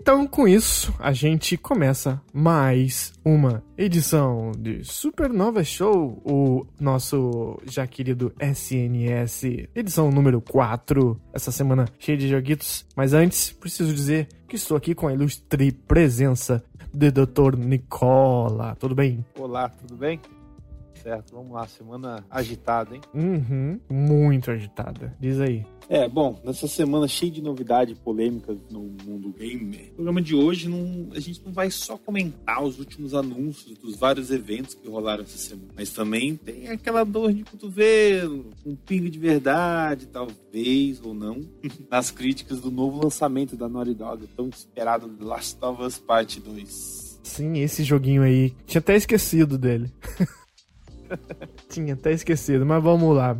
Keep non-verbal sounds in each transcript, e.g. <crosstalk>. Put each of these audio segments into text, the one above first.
Então, com isso, a gente começa mais uma edição de Supernova Show, o nosso já querido SNS, edição número 4, essa semana cheia de joguitos. Mas antes, preciso dizer que estou aqui com a ilustre presença do Dr. Nicola. Tudo bem? Olá, tudo bem? Certo, vamos lá, semana agitada, hein? Uhum, muito agitada. Diz aí. É, bom, nessa semana cheia de novidades polêmicas no mundo gamer, no programa de hoje não, a gente não vai só comentar os últimos anúncios dos vários eventos que rolaram essa semana, mas também tem aquela dor de cotovelo, um pingo de verdade, talvez ou não, <laughs> nas críticas do novo lançamento da Naughty Dog, tão esperado The Last of Us Part 2. Sim, esse joguinho aí. Tinha até esquecido dele. <laughs> <laughs> Tinha até esquecido, mas vamos lá.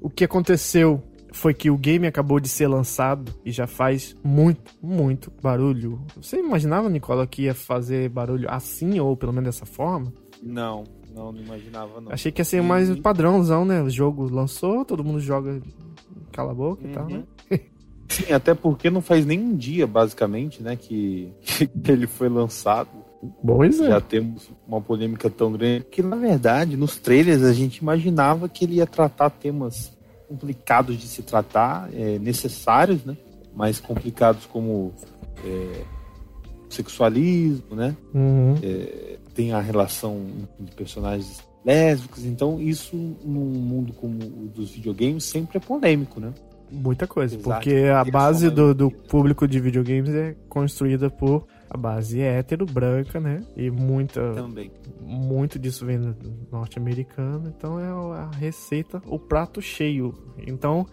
O que aconteceu foi que o game acabou de ser lançado e já faz muito, muito barulho. Você imaginava, Nicola, que ia fazer barulho assim, ou pelo menos dessa forma? Não, não, não imaginava, não. Achei que ia ser mais uhum. padrãozão, né? O jogo lançou, todo mundo joga cala a boca uhum. e tal, né? Uhum. Sim, até porque não faz nem um dia, basicamente, né, que, <laughs> que ele foi lançado. Pois é. Já temos uma polêmica tão grande que, na verdade, nos trailers a gente imaginava que ele ia tratar temas complicados de se tratar, é, necessários, né? Mas complicados como é, sexualismo, né? Uhum. É, tem a relação de personagens lésbicos, então isso num mundo como o dos videogames sempre é polêmico, né? Muita coisa, porque a base do, do público de videogames é construída por a base é hétero, branca, né? E muita. Também. Muito disso vem norte-americano. Então é a receita, o prato cheio. Então,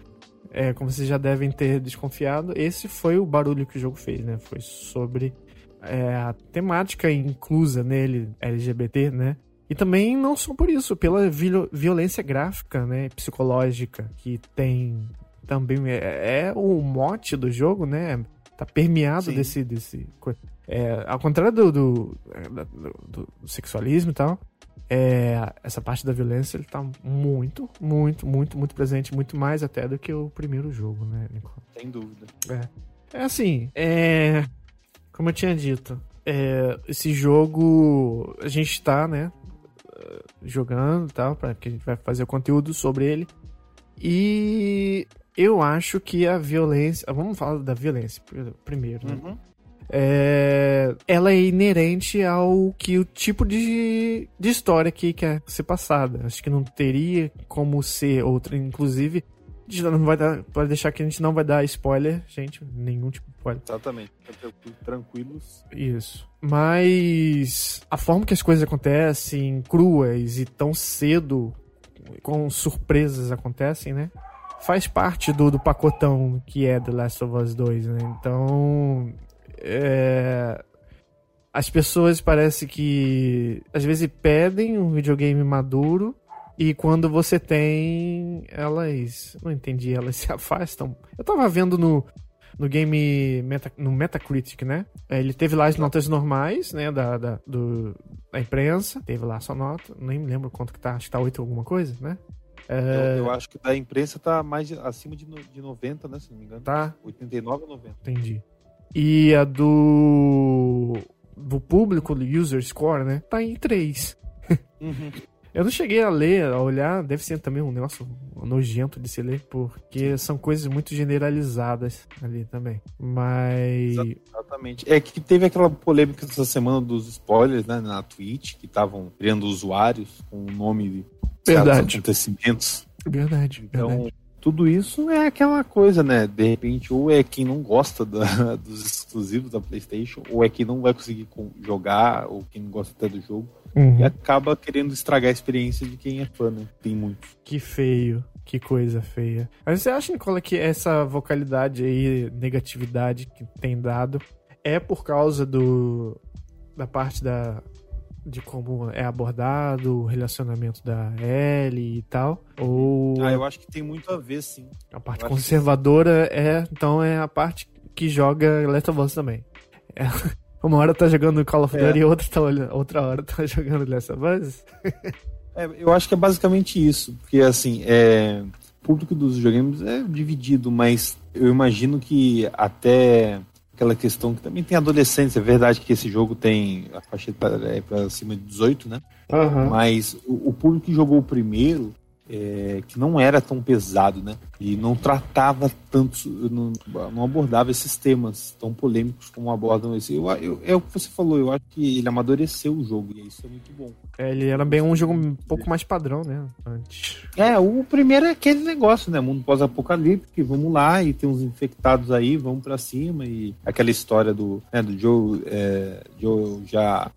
é, como vocês já devem ter desconfiado, esse foi o barulho que o jogo fez, né? Foi sobre é, a temática inclusa nele, LGBT, né? E também não só por isso, pela violência gráfica, né? Psicológica que tem também. É, é o mote do jogo, né? Tá permeado Sim. desse, desse é, ao contrário do, do, do, do sexualismo e tal, é, essa parte da violência ele tá muito, muito, muito, muito presente, muito mais até do que o primeiro jogo, né, Nicola? Sem dúvida. É, é assim, é, como eu tinha dito, é, esse jogo a gente tá, né, jogando e tal, para que a gente vai fazer conteúdo sobre ele. E eu acho que a violência. Vamos falar da violência primeiro, né? Uhum é, ela é inerente ao que o tipo de, de história que quer ser passada. Acho que não teria como ser outra. Inclusive, a gente não vai dar, pode deixar que a gente não vai dar spoiler, gente, nenhum tipo de spoiler. Exatamente, tranquilos. Isso. Mas a forma que as coisas acontecem, cruas e tão cedo, com surpresas acontecem, né? Faz parte do, do pacotão que é The Last of Us 2, né? Então, é, as pessoas parece que às vezes pedem um videogame maduro e quando você tem, elas. Não entendi, elas <laughs> se afastam. Eu tava vendo no, no game Meta, no Metacritic, né? É, ele teve lá as notas normais, né? Da, da, do, da imprensa. Teve lá a sua nota. Nem me lembro quanto que tá. Acho que tá 8 alguma coisa, né? É... Eu, eu, acho que da imprensa tá mais acima de, de 90, né? Se não me engano. Tá. 89 ou 90. Entendi. E a do. do público, do user score, né? Tá em 3. Uhum. <laughs> Eu não cheguei a ler, a olhar, deve ser também um negócio nojento de se ler, porque são coisas muito generalizadas ali também. Mas. Exatamente. É que teve aquela polêmica essa semana dos spoilers, né, na Twitch, que estavam criando usuários com o nome de verdade. acontecimentos. Verdade. Então, verdade tudo isso é aquela coisa, né? De repente, ou é quem não gosta da, <laughs> dos exclusivos da PlayStation, ou é quem não vai conseguir jogar, ou quem não gosta até do jogo, uhum. e acaba querendo estragar a experiência de quem é fã, né? Tem muito. Que feio. Que coisa feia. Mas você acha, Nicola, que essa vocalidade aí, negatividade que tem dado, é por causa do da parte da de como é abordado o relacionamento da Ellie e tal. Ou Ah, eu acho que tem muito a ver, sim. a parte eu conservadora é, então é a parte que joga Last of Us também. É, <laughs> uma hora tá jogando Call of É. Duty e outra, tá, outra hora tá <laughs> jogando Last of Us. <laughs> É, eu acho que é basicamente isso, porque assim, é, o público dos videogames é dividido, mas eu imagino que até aquela questão que também tem adolescentes, é verdade que esse jogo tem a faixa etária é para cima de 18, né? Mas o, o público que jogou o primeiro, é, que não era tão pesado, né? E não tratava tanto, não, não abordava esses temas tão polêmicos como abordam esse. Eu, eu- é o que você falou, eu acho que ele amadureceu o jogo, e isso é muito bom. É, ele era bem um jogo um pouco mais padrão, né? Antes. É, o primeiro é aquele negócio, né? Mundo pós-apocalíptico, vamos lá e tem uns infectados aí, vamos pra cima. E aquela história do, né, do Joe, é, Joe já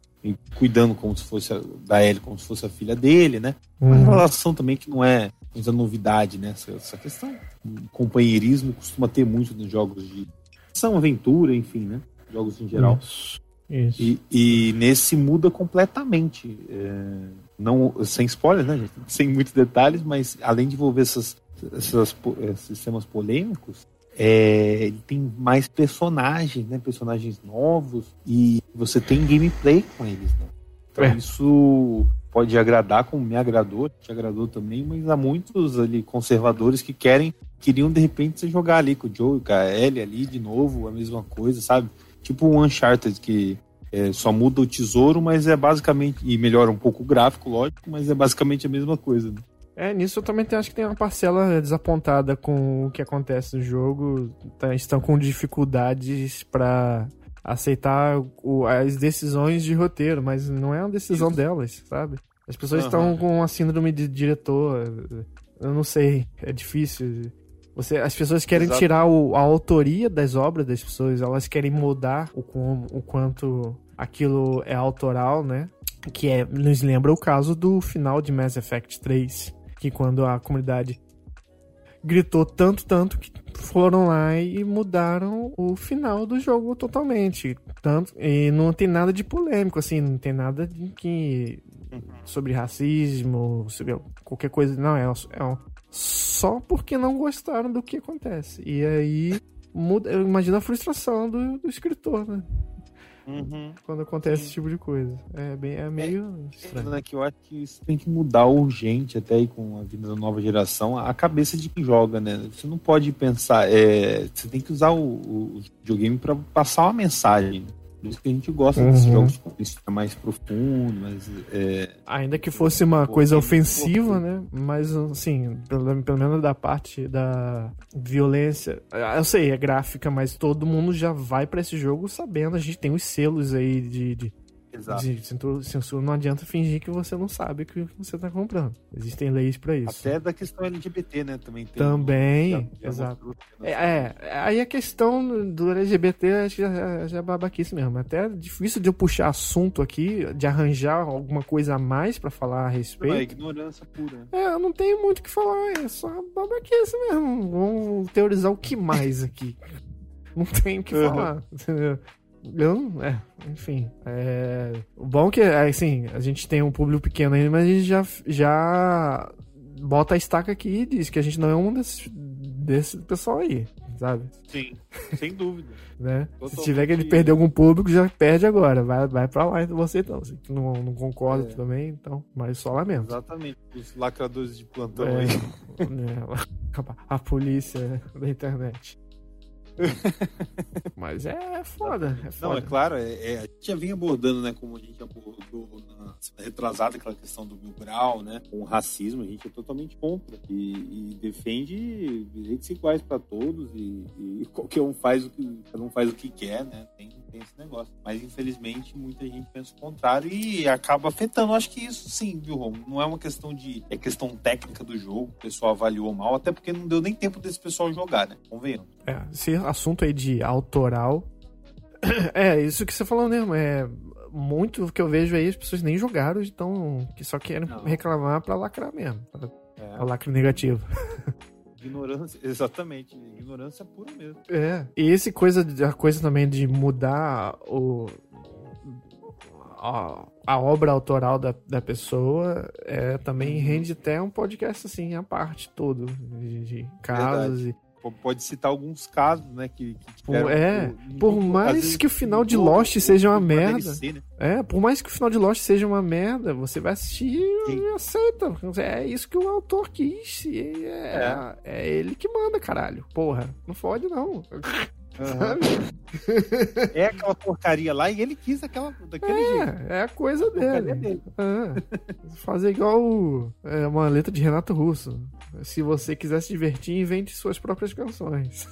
cuidando como se fosse a, da Ellie, como se fosse a filha dele, né? Uma Uhum. relação também que não é muita novidade, né? Essa, essa questão. O companheirismo costuma ter muito nos jogos de ação, aventura, enfim, né? Jogos em geral. Isso. Isso. E, e nesse muda completamente. é, não, sem spoiler, né, gente? Sem muitos detalhes, mas além de envolver essas, essas, esses temas polêmicos, é, ele tem mais personagens, né? Personagens novos e você tem gameplay com eles, né? Então É. isso pode agradar, como me agradou, te agradou também, mas há muitos ali conservadores que querem, queriam de repente você jogar ali com o Joe, com a Ellie ali de novo, a mesma coisa, sabe? Tipo o Uncharted que é, só muda o tesouro, mas é basicamente. E melhora um pouco o gráfico, lógico, mas é basicamente a mesma coisa. Né? É, nisso eu também acho que tem uma parcela desapontada com o que acontece no jogo. Tá- estão com dificuldades pra aceitar as decisões de roteiro, mas não é uma decisão delas, sabe? As pessoas Aham. estão com a síndrome de diretor. Eu não sei, é difícil. Você, as pessoas querem Exato. tirar o- a autoria das obras das pessoas, elas querem mudar o, o quanto aquilo é autoral, né? Que é, nos lembra o caso do final de Mass Effect 3, que quando a comunidade gritou tanto, tanto que foram lá e mudaram o final do jogo totalmente. Tanto, e não tem nada de polêmico, assim, não tem nada de que sobre racismo, sobre qualquer coisa. Não, é, é só porque não gostaram do que acontece. E aí muda, eu imagino a frustração do, do escritor, né? Quando acontece esse tipo de coisa. É, bem, é meio estranho. Né, que eu acho que isso tem que mudar urgente, até aí com a vinda da nova geração, a cabeça de quem joga, né? Você não pode pensar. é, você tem que usar o, o videogame para passar uma mensagem. Por isso que a gente gosta desses Uhum. jogos com história mais profundo, mas é, Ainda que fosse uma coisa ofensiva, né? Mas, assim, pelo, pelo menos da parte da violência. Eu sei, é gráfica, mas todo mundo já vai pra esse jogo sabendo. A gente tem os selos aí de, de, exato. censura-. Não adianta fingir que você não sabe o que você tá comprando. Existem leis pra isso. Até da questão LGBT, né? Também tem. Também, já- já exato. né? É, é, aí a questão do LGBT já, já é babaquice mesmo. Até é difícil de eu puxar assunto aqui, de arranjar alguma coisa a mais pra falar a é respeito. ignorância pura. É, eu não tenho muito o que falar, é só babaquice mesmo. Vamos teorizar o que mais aqui. <laughs> Não tem o que falar, entendeu? Eu, é, enfim. É, o bom é que, é, assim, a gente tem um público pequeno ainda, mas a gente já, já bota a estaca aqui e diz que a gente não é um desses, desse pessoal aí, sabe? Sim, sem dúvida. <laughs> Né? Se tiver que ele perder algum público, já perde agora. Vai, vai pra lá então você então. Tu não, não concorda É. também, então. Mas só lamento. Exatamente. Os lacradores de plantão É, aí. né, <laughs> a polícia da internet. <laughs> Mas é foda, é Não, foda. é claro, é, é, a gente já vinha abordando, né, como a gente abordou na retrasada, aquela questão do mil grau, né, com o racismo, a gente é totalmente contra e, e defende direitos iguais para todos e, e qualquer um faz o que cada um faz o que quer, né, tem, tem esse negócio. Mas infelizmente muita gente pensa o contrário e acaba afetando. Acho que isso sim, viu, Romo? Não é uma questão de é questão técnica do jogo, o pessoal avaliou mal, até porque não deu nem tempo desse pessoal jogar, né? Convenhamos. É, esse assunto aí de autoral. <coughs> É, isso que você falou mesmo. É muito que eu vejo aí, as pessoas nem jogaram, então que só querem Não. reclamar pra lacrar mesmo. Pra, É, pra lacre negativo. <laughs> ignorância, <laughs> exatamente, ignorância pura mesmo. É. E esse coisa, a coisa também de mudar o a, a obra autoral da, da pessoa é, também rende até um podcast assim, a parte todo, de, de casos e pode citar alguns casos, né? Que, que por, é, por, por mais que o final de Lost seja uma merda. DLC, né? É, por mais que o final de Lost seja uma merda, você vai assistir Sim. e aceita. É isso que o autor quis. É, é. é ele que manda, caralho. Porra, não fode não. Uhum. é aquela porcaria lá e ele quis aquela daquele é, jeito. É a coisa a dele. dele. É. Fazer igual é, uma letra de Renato Russo. Se você quiser se divertir, invente suas próprias canções.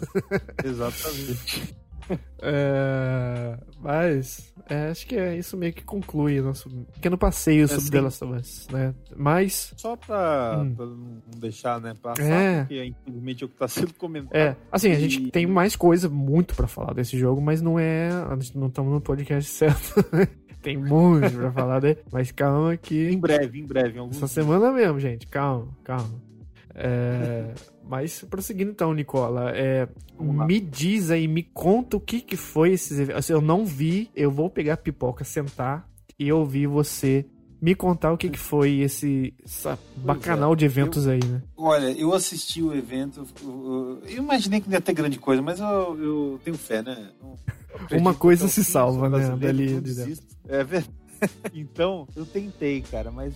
Exatamente. <laughs> É, mas é, acho que é isso meio que conclui o nosso pequeno passeio é sobre assim, The Last of Us, né? Mas. Só pra, hum. pra não deixar, né, passar, é. porque infelizmente é o que tá sendo comentado. É, assim, a gente tem mais coisa muito pra falar desse jogo, mas não é. A gente não estamos no podcast <laughs> certo. tem muito pra falar dele, mas calma que. Em breve, em breve. Em Essa dias. semana mesmo, gente, calma, calma. É. Mas prosseguindo então, Nicola, é, me diz aí, me conta o que, que foi esses eventos. Assim, eu não vi, eu vou pegar a pipoca, sentar e ouvir você me contar o que, que foi esse bacanal é, de eventos eu, aí, né? Olha, eu assisti o evento, eu, eu, imaginei que não ia ter grande coisa, mas eu, eu tenho fé, né? <laughs> Uma coisa se salva, né? Dali, É verdade. <laughs> então, eu tentei, cara, mas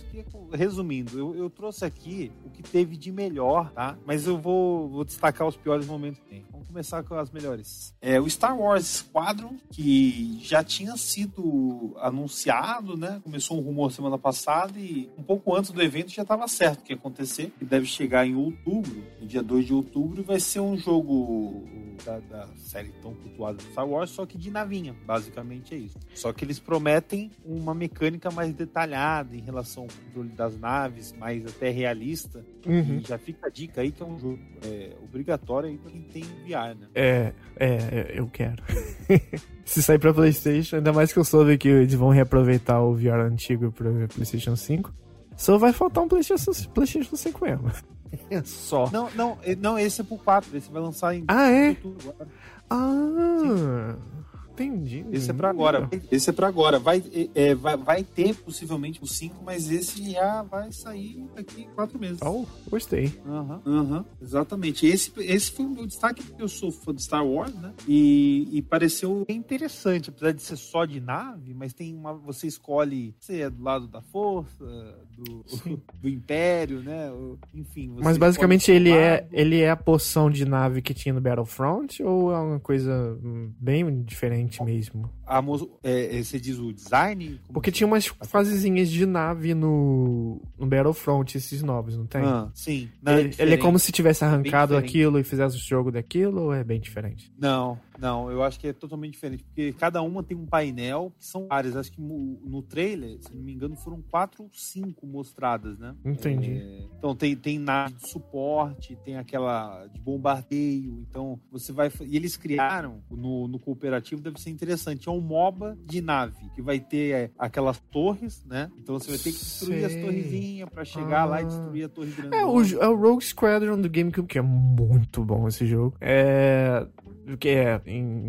resumindo, eu, eu, trouxe aqui o que teve de melhor, tá? Mas eu vou, vou destacar os piores momentos que tem. Vamos começar com as melhores. É o Star Wars Squadron, que já tinha sido anunciado, né? Começou um rumor semana passada e um pouco antes do evento já estava certo o que ia acontecer. Que deve chegar em outubro, no dia 2 de outubro, e vai ser um jogo da, da série tão cultuada do Star Wars, só que de navinha. Basicamente é isso. Só que eles prometem uma mecânica mais detalhada em relação ao controle das naves, mais até realista. Uhum. já fica a dica aí que é um jogo é, obrigatório aí pra quem tem VR, né? É, é, é eu quero. <laughs> Se sair pra Playstation, ainda mais que eu soube que eles vão reaproveitar o VR antigo pra Playstation 5. Só vai faltar um PlayStation, PlayStation 5 mesmo. Só. Não, não, não, esse é pro 4, esse vai lançar em Ah, é? Ah. Sim. Entendi. Esse é pra agora. Esse é pra agora. Vai, é, vai, vai ter possivelmente o 5, mas esse já vai sair daqui quatro meses. Oh, gostei. Aham, uhum, uhum, exatamente. Esse, esse foi o meu destaque, porque eu sou fã de Star Wars, né? E, e pareceu interessante, apesar de ser só de nave, mas tem uma. Você escolhe você é do lado da força, do, <laughs> do Império, né? Enfim. Mas basicamente ele é, ele é a poção de nave que tinha no Battlefront ou é uma coisa bem diferente? Diferente mesmo. A, é, é, você diz o design? Porque tinha umas fasezinhas de nave no, no Battlefront, esses novos, não tem? Ah, sim. Não, ele, é ele, é como se tivesse arrancado aquilo e fizesse o jogo daquilo ou é bem diferente? Não, não, eu acho que é totalmente diferente, porque cada uma tem um painel que são várias. Acho que no, trailer, se não me engano, foram quatro ou cinco mostradas, né? Entendi. É, então tem, tem nave de suporte, tem aquela de bombardeio. Então você vai. E eles criaram no, no cooperativo, deve ser interessante. É um MOBA de nave, que vai ter é, aquelas torres, né? Então você vai ter que destruir Sei. as torrezinhas para chegar ah. lá e ah. destruir a torre grande. É o, é o Rogue Squadron do GameCube, que é muito bom esse jogo. É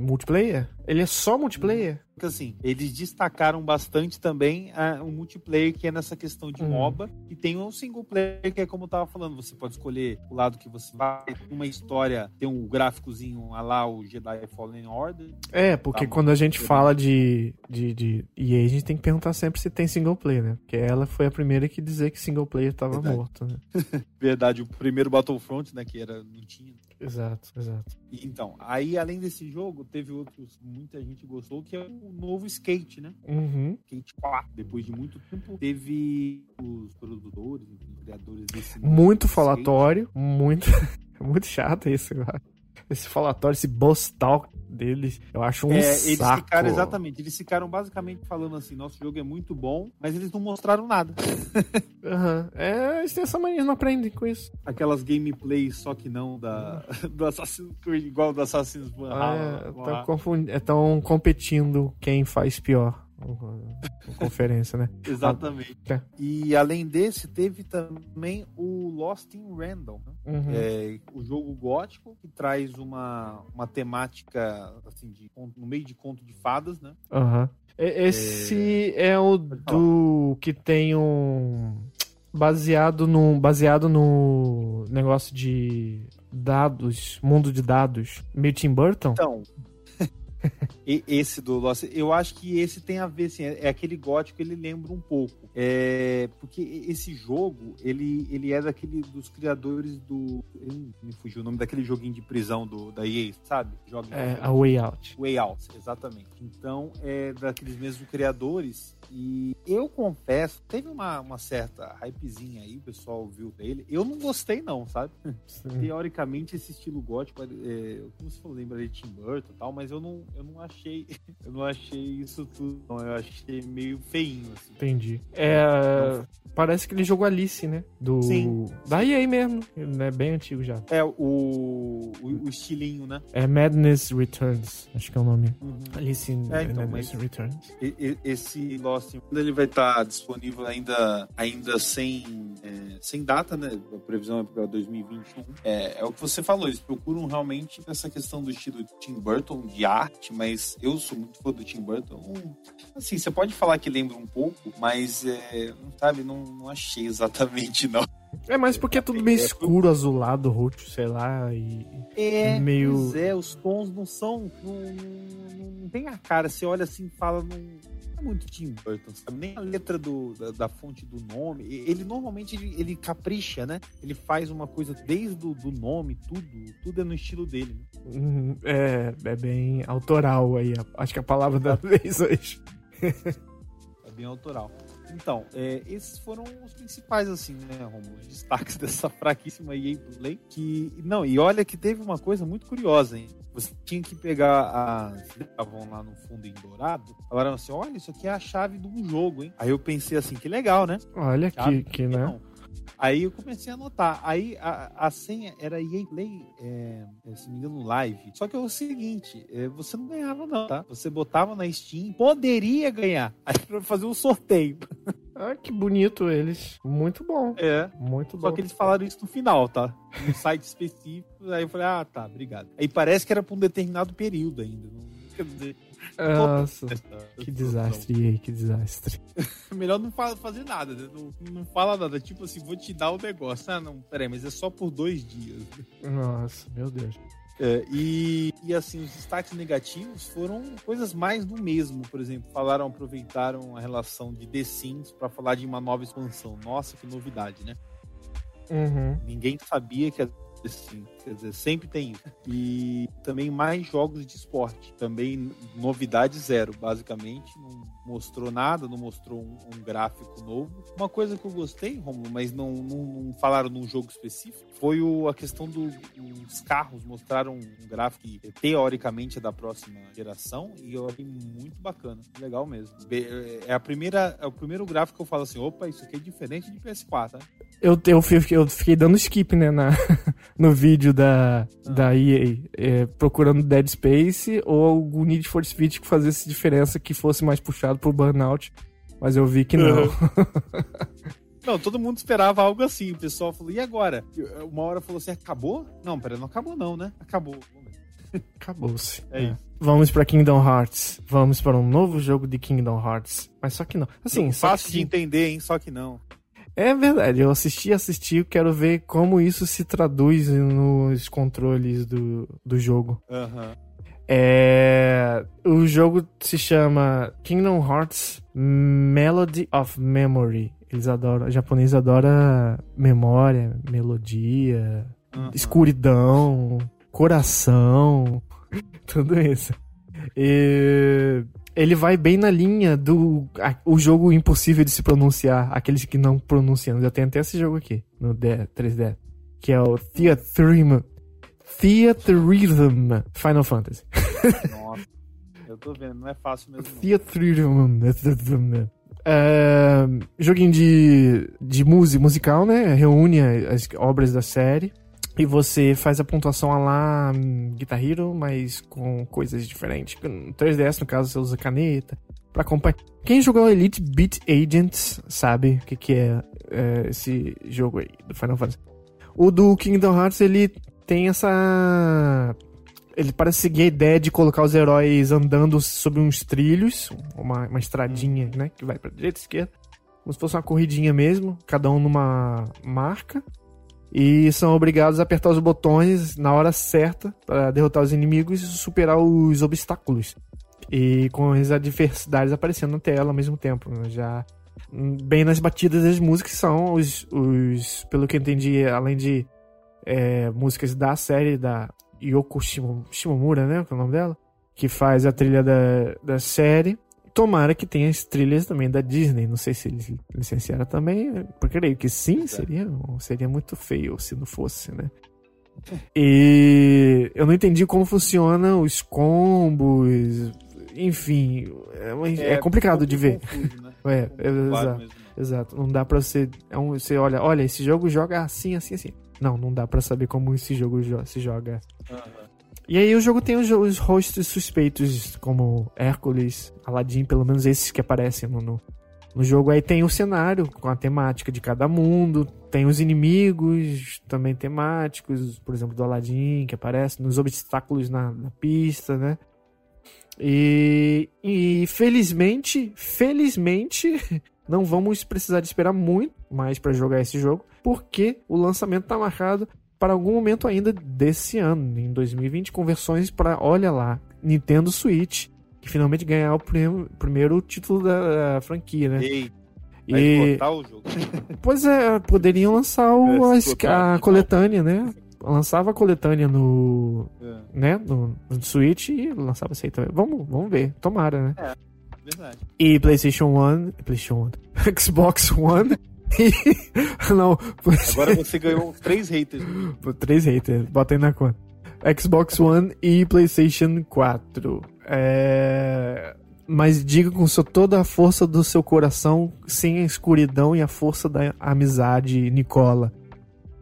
multiplayer? Ele é só multiplayer? Assim, eles destacaram bastante também uh, o multiplayer que é nessa questão de hum. MOBA e tem um single player que é como eu tava falando, você pode escolher o lado que você vai, uma história, tem um gráficozinho lá o Jedi Fallen Order. É, porque tá quando a gente fala de, de, de EA, a gente tem que perguntar sempre se tem single player, né? Porque ela foi a primeira que dizer que single player tava Verdade. morto, né? <laughs> Verdade, o primeiro Battlefront, né, que era não tinha Exato, exato. Então, aí além desse jogo, teve outros muita gente gostou, que é o novo Skate, né? Uhum. Skate 4. Depois de muito tempo, teve os produtores, os criadores desse Muito falatório, skate. muito, <laughs> muito chato isso, cara esse falatório, esse boss talk deles, eu acho um é, eles saco. Ficaram, exatamente, eles ficaram basicamente falando assim, nosso jogo é muito bom, mas eles não mostraram nada. <laughs> uhum. É, eles têm essa mania, não aprendem com isso. Aquelas gameplays, só que não da, <laughs> do Assassin's Creed, igual do Assassin's Creed. Ah, é, estão competindo quem faz pior conferência, né? <laughs> Exatamente. Ah, e além desse, teve também o Lost in Random, né? uhum. é, o jogo gótico que traz uma, uma temática assim de no meio de conto de fadas, né? Uhum. Esse é, é o do que tem um baseado no baseado no negócio de dados, mundo de dados, meio Tim Burton? Então, esse do Lost, eu acho que esse tem a ver, assim, é, é aquele gótico, ele lembra um pouco. É, porque esse jogo, ele, ele é daquele dos criadores do. Me fugiu o nome daquele joguinho de prisão do, da EA, sabe? Joga é, a Way Out. Way Out, exatamente. Então, é daqueles mesmos criadores. E eu confesso, teve uma, uma certa hypezinha aí, o pessoal viu dele. Eu não gostei, não, sabe? Sim. Teoricamente, esse estilo gótico, é, como você falou, lembra de Tim Burton e tal, mas eu não, eu não achei. <laughs> Eu não achei isso tudo. Não, eu achei meio feinho, assim. Entendi. É. Parece aquele jogo Alice, né? Do. Sim. Da EA mesmo. É bem antigo já. É, o, o, o estilinho, né? É Madness Returns, acho que é o nome. Uhum. Alice é, então, Madness Returns. Esse Lost, ele vai estar tá disponível ainda, ainda sem, é, sem data, né? A previsão é para 2021. É, é o que você falou, eles procuram realmente essa questão do estilo Tim Burton, de arte, mas eu sou muito fã do Tim Burton. Assim, você pode falar que lembra um pouco, mas, é, sabe, não, não achei exatamente, não. É, mas porque é tudo meio escuro, azulado, roxo, sei lá, e é, meio... Pois é, os tons não são... Não, não, não tem a cara, você olha assim e fala... Não, muito Tim Burton, sabe? Nem a letra do, da, da fonte do nome. Ele normalmente ele, ele, capricha, né? Ele faz uma coisa desde do, do nome, tudo, tudo é no estilo dele. Né? Uhum, é, é bem autoral aí. Acho que a palavra da vez hoje. <laughs> é bem autoral. Então, é, esses foram os principais, assim, né, Romulo? Os destaques <laughs> dessa fraquíssima EA Play. Que, não, e olha que teve uma coisa muito curiosa, hein? Você tinha que pegar as. Estavam lá no fundo em dourado. Falaram assim: olha, isso aqui é a chave de um jogo, hein? Aí eu pensei assim: que legal, né? Olha chave, que, que, né? Não. Aí eu comecei a anotar. Aí a, a senha era EA Play, é, se não me engano, live. Só que é o seguinte: é, você não ganhava, não, tá? Você botava na Steam, poderia ganhar. Aí pra fazer um sorteio. <laughs> Ah, que bonito eles. Muito bom. É. Muito bom. Só que eles falaram isso no final, tá? No site <laughs> específico. Aí eu falei, ah, tá, obrigado. Aí parece que era pra um determinado período ainda. Quer dizer. Nossa, <laughs> que desastre, aí, que desastre. Melhor não fazer nada, né? não, não fala nada. Tipo assim, vou te dar o negócio. Ah, não, peraí, mas é só por dois dias. Nossa, meu Deus. É, e, e assim, os destaques negativos foram coisas mais do mesmo. Por exemplo, falaram, aproveitaram a relação de The Sims para falar de uma nova expansão. Nossa, que novidade, né? Uhum. Ninguém sabia que a Sim, quer dizer, sempre tem isso. E também mais jogos de esporte. Também novidade zero, basicamente. Não mostrou nada, não mostrou um, um gráfico novo. Uma coisa que eu gostei, Romulo, mas não, não, não, falaram num jogo específico, foi o, a questão dos do, carros. Mostraram um gráfico que teoricamente é da próxima geração e eu achei muito bacana. Legal mesmo. É a primeira, é o primeiro gráfico que eu falo assim: opa, isso aqui é diferente de PS4, né? Eu, eu, eu fiquei dando skip, né, na, <laughs> no vídeo da, ah. da EA, é, procurando Dead Space ou algum Need for Speed que fazesse diferença que fosse mais puxado pro Burnout, mas eu vi que não. Uhum. <laughs> Não, todo mundo esperava algo assim. O pessoal falou, e agora? Uma hora falou assim, acabou? Não, pera, não acabou não, né? Acabou. Acabou-se. É, é. Vamos para Kingdom Hearts. Vamos para um novo jogo de Kingdom Hearts. Mas só que não. Assim, não, fácil que... de entender, hein? Só que não. É verdade, eu assisti, assisti, quero ver como isso se traduz nos controles do, do jogo. Uhum. É, o jogo se chama Kingdom Hearts Melody of Memory. Eles adoram, o japonês adora memória, melodia, uhum. escuridão, coração, <laughs> tudo isso. E ele vai bem na linha do a, o jogo impossível de se pronunciar, aqueles que não pronunciam. Já tem até esse jogo aqui no D, 3D, que é o Theatrhythm Theatrhythm Final Fantasy. <laughs> Nossa, eu tô vendo, não é fácil mesmo. Theatrhythm. Joguinho de, de música musical, né? Reúne as obras da série. E você faz a pontuação lá Guitar Hero, mas com coisas diferentes. No 3DS, no caso, você usa caneta para acompanhar. Quem jogou Elite Beat Agents sabe o que, que é, é, esse jogo aí do Final Fantasy. O do Kingdom Hearts, ele tem essa ele parece seguir a ideia de colocar os heróis andando sobre uns trilhos, uma, uma estradinha, né? Que vai pra direita e esquerda. Como se fosse uma corridinha mesmo, cada um numa marca. E são obrigados a apertar os botões na hora certa para derrotar os inimigos e superar os obstáculos. E com as adversidades aparecendo na tela ao mesmo tempo. Né? Já bem nas batidas das músicas são os, os pelo que eu entendi, além de é, músicas da série da Yoko Shimomura, né? Que é o nome dela? Que faz a trilha da, da série. Tomara que tenha as trilhas também da Disney. Não sei se eles licenciaram também. Porque creio que sim, seria, seria muito feio se não fosse, né? E eu não entendi como funciona os combos. Enfim, é, é, é complicado de ver. Confuso, né? <laughs> É, é exato, exato. Não dá pra você. É um, você olha, olha, esse jogo joga assim, assim, assim. Não, não dá para saber como esse jogo jo se joga. Uhum. E aí o jogo tem os, os, rostos suspeitos, como Hércules, Aladdin, pelo menos esses que aparecem no, no, no, jogo. Aí tem o cenário com a temática de cada mundo, tem os inimigos também temáticos, por exemplo, do Aladdin, que aparece nos obstáculos na, na pista, né? E, e felizmente, felizmente, <laughs> não vamos precisar de esperar muito mais para jogar esse jogo, porque o lançamento está marcado para algum momento ainda desse ano, em 2020, com versões para, olha lá, Nintendo Switch, que finalmente ganhar o primeiro, primeiro título da, da franquia, né? Ei. E... o jogo. <laughs> pois é, poderiam lançar o, a, a coletânea, né? Lançava a coletânea no, é. né, no, no Switch e lançava isso aí também. Vamos, vamos ver, tomara, né? É. Verdade. E PlayStation 1, PlayStation 1, <laughs> Xbox One. <laughs> Não, Agora você ganhou três haters. Três haters, bota aí na conta. Xbox One e PlayStation 4. É... Mas diga com toda a força do seu coração, sem a escuridão e a força da amizade, Nicola.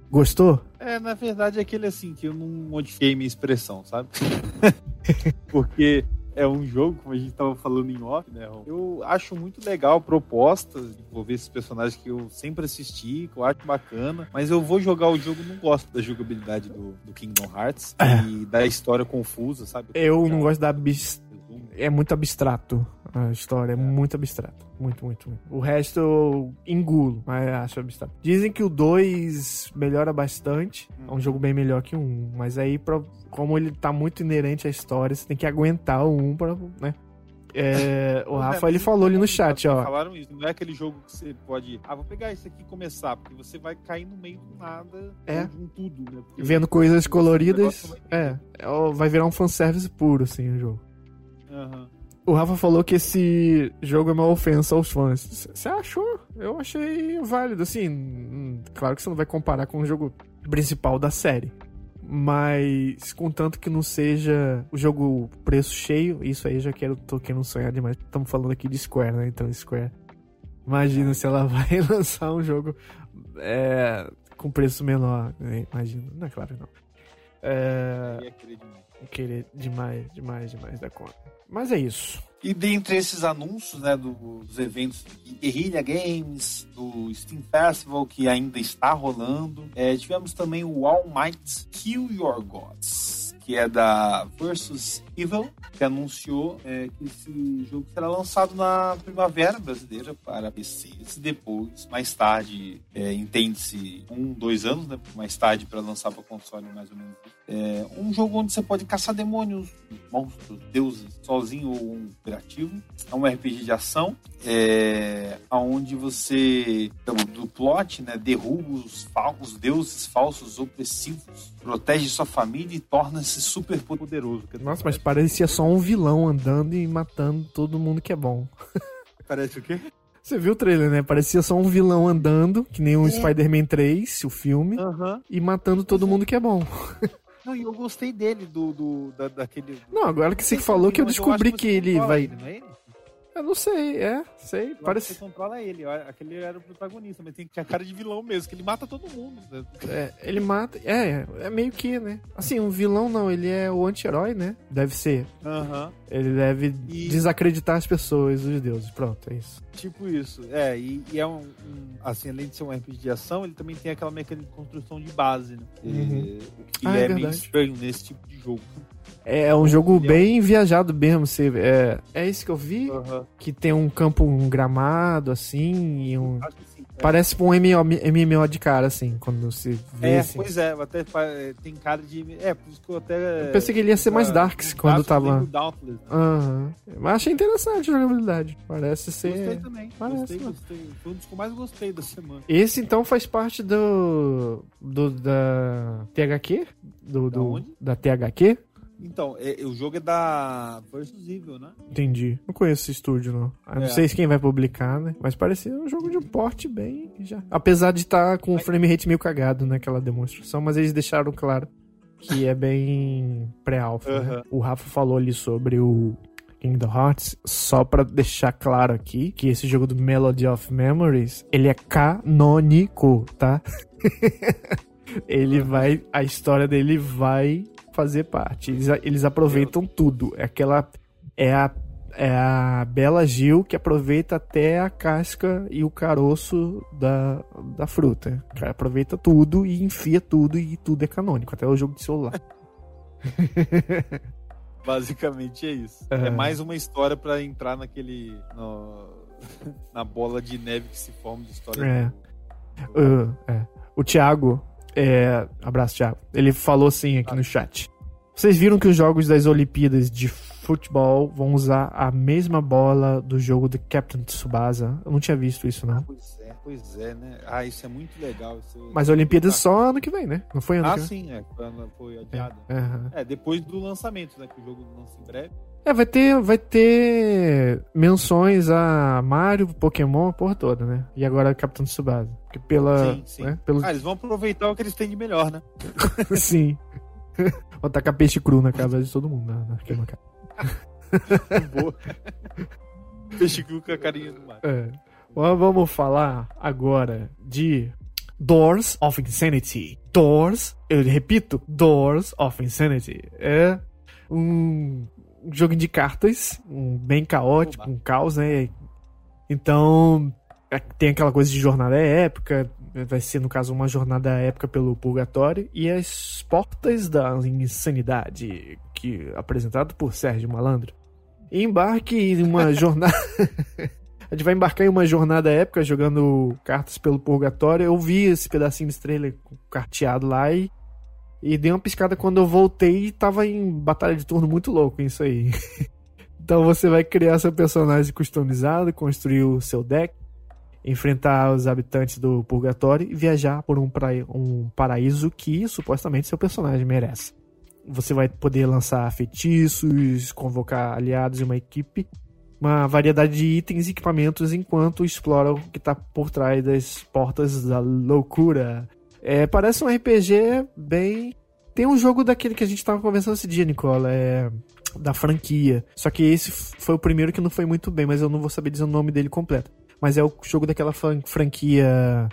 Gostou? É, na verdade é aquele assim que eu não modifiquei minha expressão, sabe? <laughs> Porque é um jogo, como a gente estava falando em off, né? Eu acho muito legal a proposta de envolver esses personagens que eu sempre assisti, que eu acho bacana, mas eu vou jogar o jogo não gosto da jogabilidade do, do Kingdom Hearts é. e da história confusa, sabe? Eu não gosto da bis... É muito abstrato a história, é, é muito abstrato. Muito, muito, muito. O resto eu engulo, mas acho abstrato. Dizem que o 2 melhora bastante. É um jogo bem melhor que o 1. Um, mas aí, pra, como ele tá muito inerente à história, você tem que aguentar o 1 um pra, né? É, o <laughs> Rafa, ele falou ali no chat, ó. Falaram isso, não é aquele jogo que você pode. Ah, vou pegar esse aqui e começar, porque você vai cair no meio do nada, é. com tudo, né? Porque Vendo coisas coloridas. É, vai virar um fanservice puro, assim, o jogo. Uhum. O Rafa falou que esse jogo é uma ofensa aos fãs. Você achou? Eu achei válido. Assim, hum, claro que você não vai comparar com o jogo principal da série. Mas, contanto que não seja o jogo preço cheio, isso aí já quero, tô querendo sonhar demais. Estamos falando aqui de Square, né? Então, Square. Imagina se ela <laughs> vai lançar um jogo é, com preço menor. Né? Imagina. Não é claro que não. É... Querer demais, demais, demais da conta. Mas é isso. E dentre esses anúncios, né, dos eventos Guerrilla Games, do Steam Festival, que ainda está rolando, é, tivemos também o All Might Kill Your Gods, que é da Versus Evil, que anunciou é, que esse jogo será lançado na primavera brasileira para PCs. Depois, mais tarde, é, entende-se um, dois anos, né, mais tarde para lançar para console mais ou menos. É, um jogo onde você pode caçar demônios, monstros, deuses, sozinho ou cooperativo. É um RPG de ação, é, onde você, do plot, né, derruba os, falsos, deuses falsos opressivos, protege sua família e torna-se super poderoso. Nossa, mas parecia só um vilão andando e matando todo mundo que é bom. <laughs> Parece o quê? Você viu o trailer, né? Parecia só um vilão andando, que nem o é. Spider-Man 3, o filme, e matando todo é. mundo que é bom. <laughs> Não, e eu gostei dele, do, do da, daquele. Não, agora que você falou que eu descobri que, que ele vai. Ele, não é ele? Eu não sei, é, sei. Parece. Você controla ele, aquele era o protagonista, mas tem que a cara de vilão mesmo, que ele mata todo mundo. né? É, ele mata. É, é meio que, né? Assim, um vilão não, ele é o anti-herói, né? Deve ser. Aham. Ele deve E- desacreditar as pessoas, os deuses. Pronto, é isso. Tipo isso. É, e, e é um, um- Assim, além de ser um RPG de ação, ele também tem aquela mecânica de construção de base, né? Uhum. E- o que Ah, é, é meio estranho nesse tipo de jogo. É um jogo é um- bem viajado mesmo. Você, é, é isso que eu vi? Aham. Que tem um campo, um gramado, assim, e um. Sim. É. Parece um MMO, MMO de cara, assim, quando você vê, É, assim. pois é, até é, tem cara de. É, por isso que eu até. Eu pensei que ele ia ser mais Ah, Darks no quando tava. Dauntless, né? Aham. Mas achei interessante a jogabilidade. Parece ser. Gostei também. Parece, gostei, mano. gostei. Foi um dos que eu mais gostei da semana. Esse então faz parte do. do da THQ? Do, Da do- onde? da THQ? Então, é- o jogo é da Versus Evil, né? Entendi. Não conheço esse estúdio, não. Eu não É. sei se quem vai publicar, né? Mas parecia um jogo de um porte bem. já. Apesar de estar com o frame rate meio cagado naquela demonstração, mas eles deixaram claro que é bem pré-alpha. né? O Rafa falou ali sobre o Kingdom Hearts, só pra deixar claro aqui que esse jogo do Melody of Memories, ele é canônico, tá? <laughs> ele vai, a história dele vai fazer parte. Eles, eles aproveitam tudo. É aquela é a é a Bela Gil que aproveita até a casca e o caroço da, da fruta. Cara, aproveita tudo e enfia tudo e tudo é canônico, até o jogo de celular. <laughs> Basicamente é isso. É. É mais uma história pra entrar naquele. no- <laughs> na bola de neve que se forma de história. É. do- Uh, é. O Thiago, é, abraço Thiago, ele falou assim aqui no chat. Vocês viram que os jogos das Olimpíadas de futebol vão usar a mesma bola do jogo do Captain Tsubasa? Eu não tinha visto isso, não. Pois é, pois é, né? Ah, isso é muito legal. Isso... Mas a Olimpíadas só ano que vem, né? Não foi ano Ah, que vem? sim, é. Foi adiado. É, aham. É, depois do lançamento, né? Que o jogo lança em breve. É, vai ter, vai ter menções a Mario, Pokémon, a porra toda, né? E agora Capitão Tsubasa. Porque pela. Sim, sim. Né? Pelo... Ah, eles vão aproveitar o que eles têm de melhor, né? <laughs> Sim. <laughs> Vou tacar peixe cru na casa de todo mundo. Na, na arquibancada. <laughs> Boa. Peixe cru com a carinha do mar. É. Mas vamos falar agora de Doors of Insanity. Doors, eu repito, Doors of Insanity. É um jogo de cartas, um bem caótico, Oba. um caos, né? Então, é- tem aquela coisa de jornada épica, vai ser, no caso, uma jornada épica pelo purgatório, e as portas da insanidade, que apresentado por Sérgio Malandro. Embarque em uma <laughs> jornada. <laughs> A gente vai embarcar em uma jornada épica jogando cartas pelo purgatório. Eu vi esse pedacinho de trailer carteado lá e, e dei uma piscada quando eu voltei e tava em batalha de turno muito louco isso aí. <laughs> então você vai criar seu personagem customizado, construir o seu deck, enfrentar os habitantes do purgatório e viajar por um, pra... um paraíso que supostamente seu personagem merece. Você vai poder lançar feitiços, convocar aliados e uma equipe uma variedade de itens e equipamentos enquanto explora o que tá por trás das portas da loucura. É, parece um RPG bem. Tem um jogo daquele que a gente tava conversando esse dia, Nicola, é. Da franquia. Só que esse foi o primeiro que não foi muito bem, mas eu não vou saber dizer o nome dele completo. Mas é o jogo daquela fran- franquia.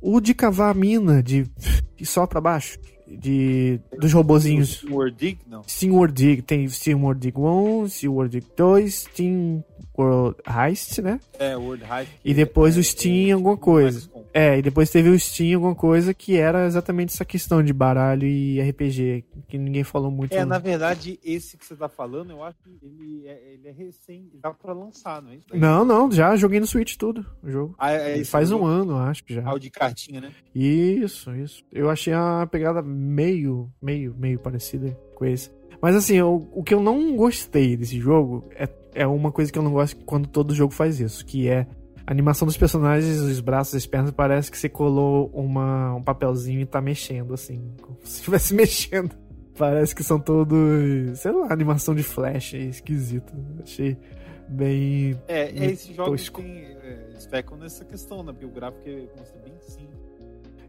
O de cavar a mina, de. <laughs> de só pra baixo. De. Dos robozinhos. World Dig, não. Steam Dig, tem Steam Dig 1, Steam Dig 2, Steam World Heist, né? É, World High. E depois o Steam alguma coisa. É, e depois teve o Steam alguma coisa que era exatamente essa questão de baralho e RPG, que ninguém falou muito. É, na verdade, esse que você tá falando, eu acho que ele é, ele é recém. Dá pra lançar, não é isso? Não, não, já joguei no Switch tudo, o jogo. Ah, é, esse faz jogo- um ano, acho que já. Ah, o de cartinha, né? Isso, isso. Eu achei uma pegada meio, meio, meio parecida com esse. Mas assim, eu- o que eu não gostei desse jogo é, é uma coisa que eu não gosto quando todo jogo faz isso, que é a animação dos personagens, os braços, as pernas, parece que você colou uma, um papelzinho e tá mexendo, assim, como se <laughs> estivesse mexendo. Parece que são todos, sei lá, animação de flash, é esquisito. Achei bem É, é esse jogo tosco. tem. É, nessa questão, né? Porque o gráfico é, bem simples.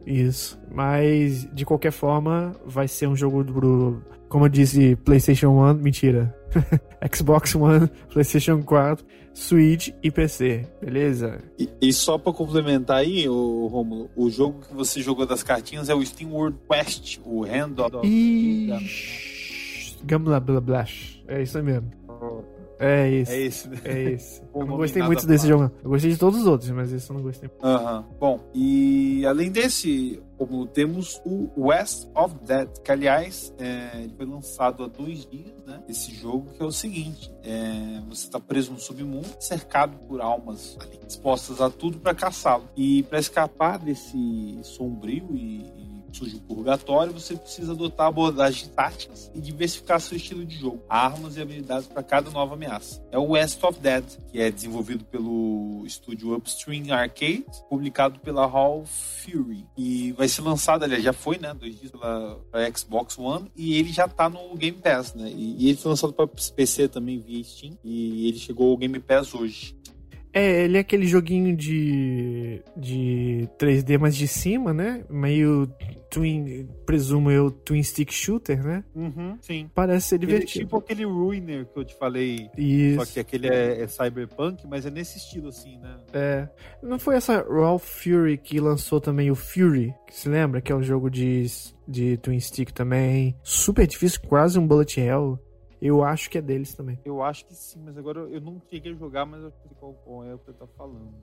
Isso. Mas, de qualquer forma, vai ser um jogo do. Como eu disse, PlayStation 1, mentira. <laughs> Xbox One, PlayStation 4, Switch e PC, beleza? E, e só pra complementar aí, o Romulo, o jogo que você jogou das cartinhas é o Steam World Quest, o Hand of. Gambla Bla Blash. É isso aí mesmo. É esse. É esse, né? É esse. <laughs> Eu não gostei muito desse jogo. Eu gostei de todos os outros, mas esse eu não gostei. Aham. Uhum. Bom, e além desse, temos o West of Dead, que aliás é, ele foi lançado há dois dias, né? Esse jogo que é o seguinte: é, você está preso no submundo, cercado por almas ali, expostas a tudo para caçá-lo. E para escapar desse sombrio e surge o purgatório, você precisa adotar abordagens táticas e diversificar seu estilo de jogo, armas e habilidades para cada nova ameaça. É o West of Dead, que é desenvolvido pelo estúdio Upstream Arcade, publicado pela Hall Fury. E vai ser lançado, aliás, já foi, né? Dois dias pela, Xbox One e ele já tá no Game Pass, né? E, e ele foi lançado para PC também via Steam e ele chegou ao Game Pass hoje. É, ele é aquele joguinho de, de 3D, mas de cima, né? Meio twin, presumo eu, twin stick shooter, né? Uhum, sim. Parece ser divertido. Ele, tipo aquele Ruiner que eu te falei. Isso. Só que aquele é, é, cyberpunk, mas é nesse estilo assim, né? É. Não foi essa Raw Fury que lançou também o Fury, que se lembra? Que é um jogo de, de twin stick também. Super difícil, quase um bullet hell. Eu acho que é deles também. Eu acho que sim, mas agora eu não cheguei a jogar, mas eu sei qual, qual é o que você tá falando.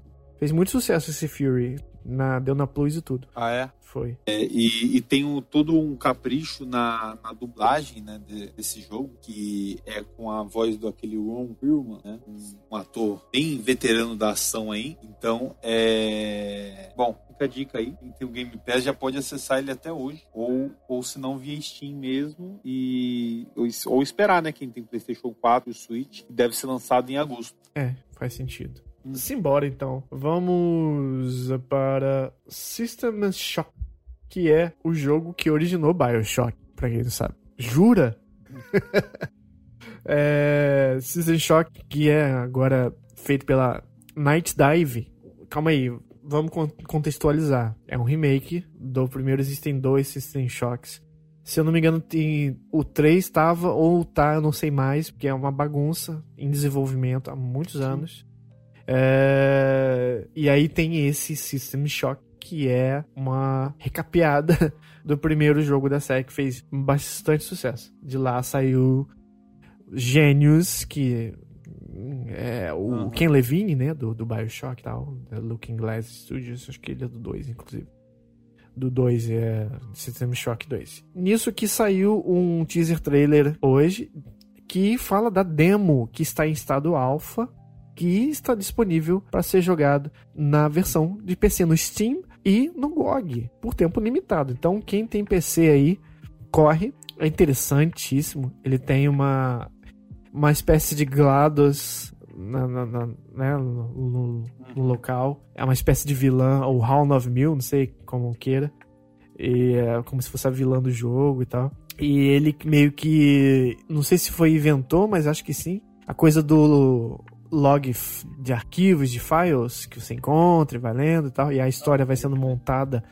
Fez muito sucesso esse Fury. Na, deu na Plus e tudo. Ah, é? Foi. É, e, e, tem um, todo um capricho na, na dublagem né, de, desse jogo, que é com a voz do aquele Ron Perlman, né? Um, um, ator bem veterano da ação aí. Então, é... Bom, fica a dica aí. Quem tem o Game Pass já pode acessar ele até hoje. Ou, ou se não, via Steam mesmo. E, ou, ou esperar, né? Quem tem PlayStation 4 e Switch, deve ser lançado em agosto. É, faz sentido. Simbora então. Vamos para System Shock, que é o jogo que originou BioShock, pra quem não sabe. Jura? <laughs> é, System Shock, que é agora feito pela Night Dive. Calma aí, vamos contextualizar. É um remake do primeiro, existem dois System Shocks. Se eu não me engano, tem, o 3 estava ou tá, eu não sei mais, porque é uma bagunça em desenvolvimento há muitos anos. É... E aí tem esse System Shock, que é uma recapeada <laughs> do primeiro jogo da série, que fez bastante sucesso. De lá saiu Genius, que é o uhum. Ken Levine, né, do, do Bioshock e tal, Looking Glass Studios, acho que ele é do 2, inclusive. Do 2 é System Shock 2. Nisso que saiu um teaser trailer hoje que fala da demo que está em estado alfa que está disponível para ser jogado na versão de PC no Steam e no GOG por tempo limitado. Então, quem tem PC aí, corre. É interessantíssimo. Ele tem uma, uma espécie de GLaDOS na, na, na né, no, no, local. É uma espécie de vilã, ou HAL 9000, não sei como queira. E é como se fosse a vilã do jogo e tal. E ele meio que. Não sei se foi inventou, mas acho que sim. A coisa do log de arquivos, de files que você encontra e vai lendo e tal, e a história vai sendo montada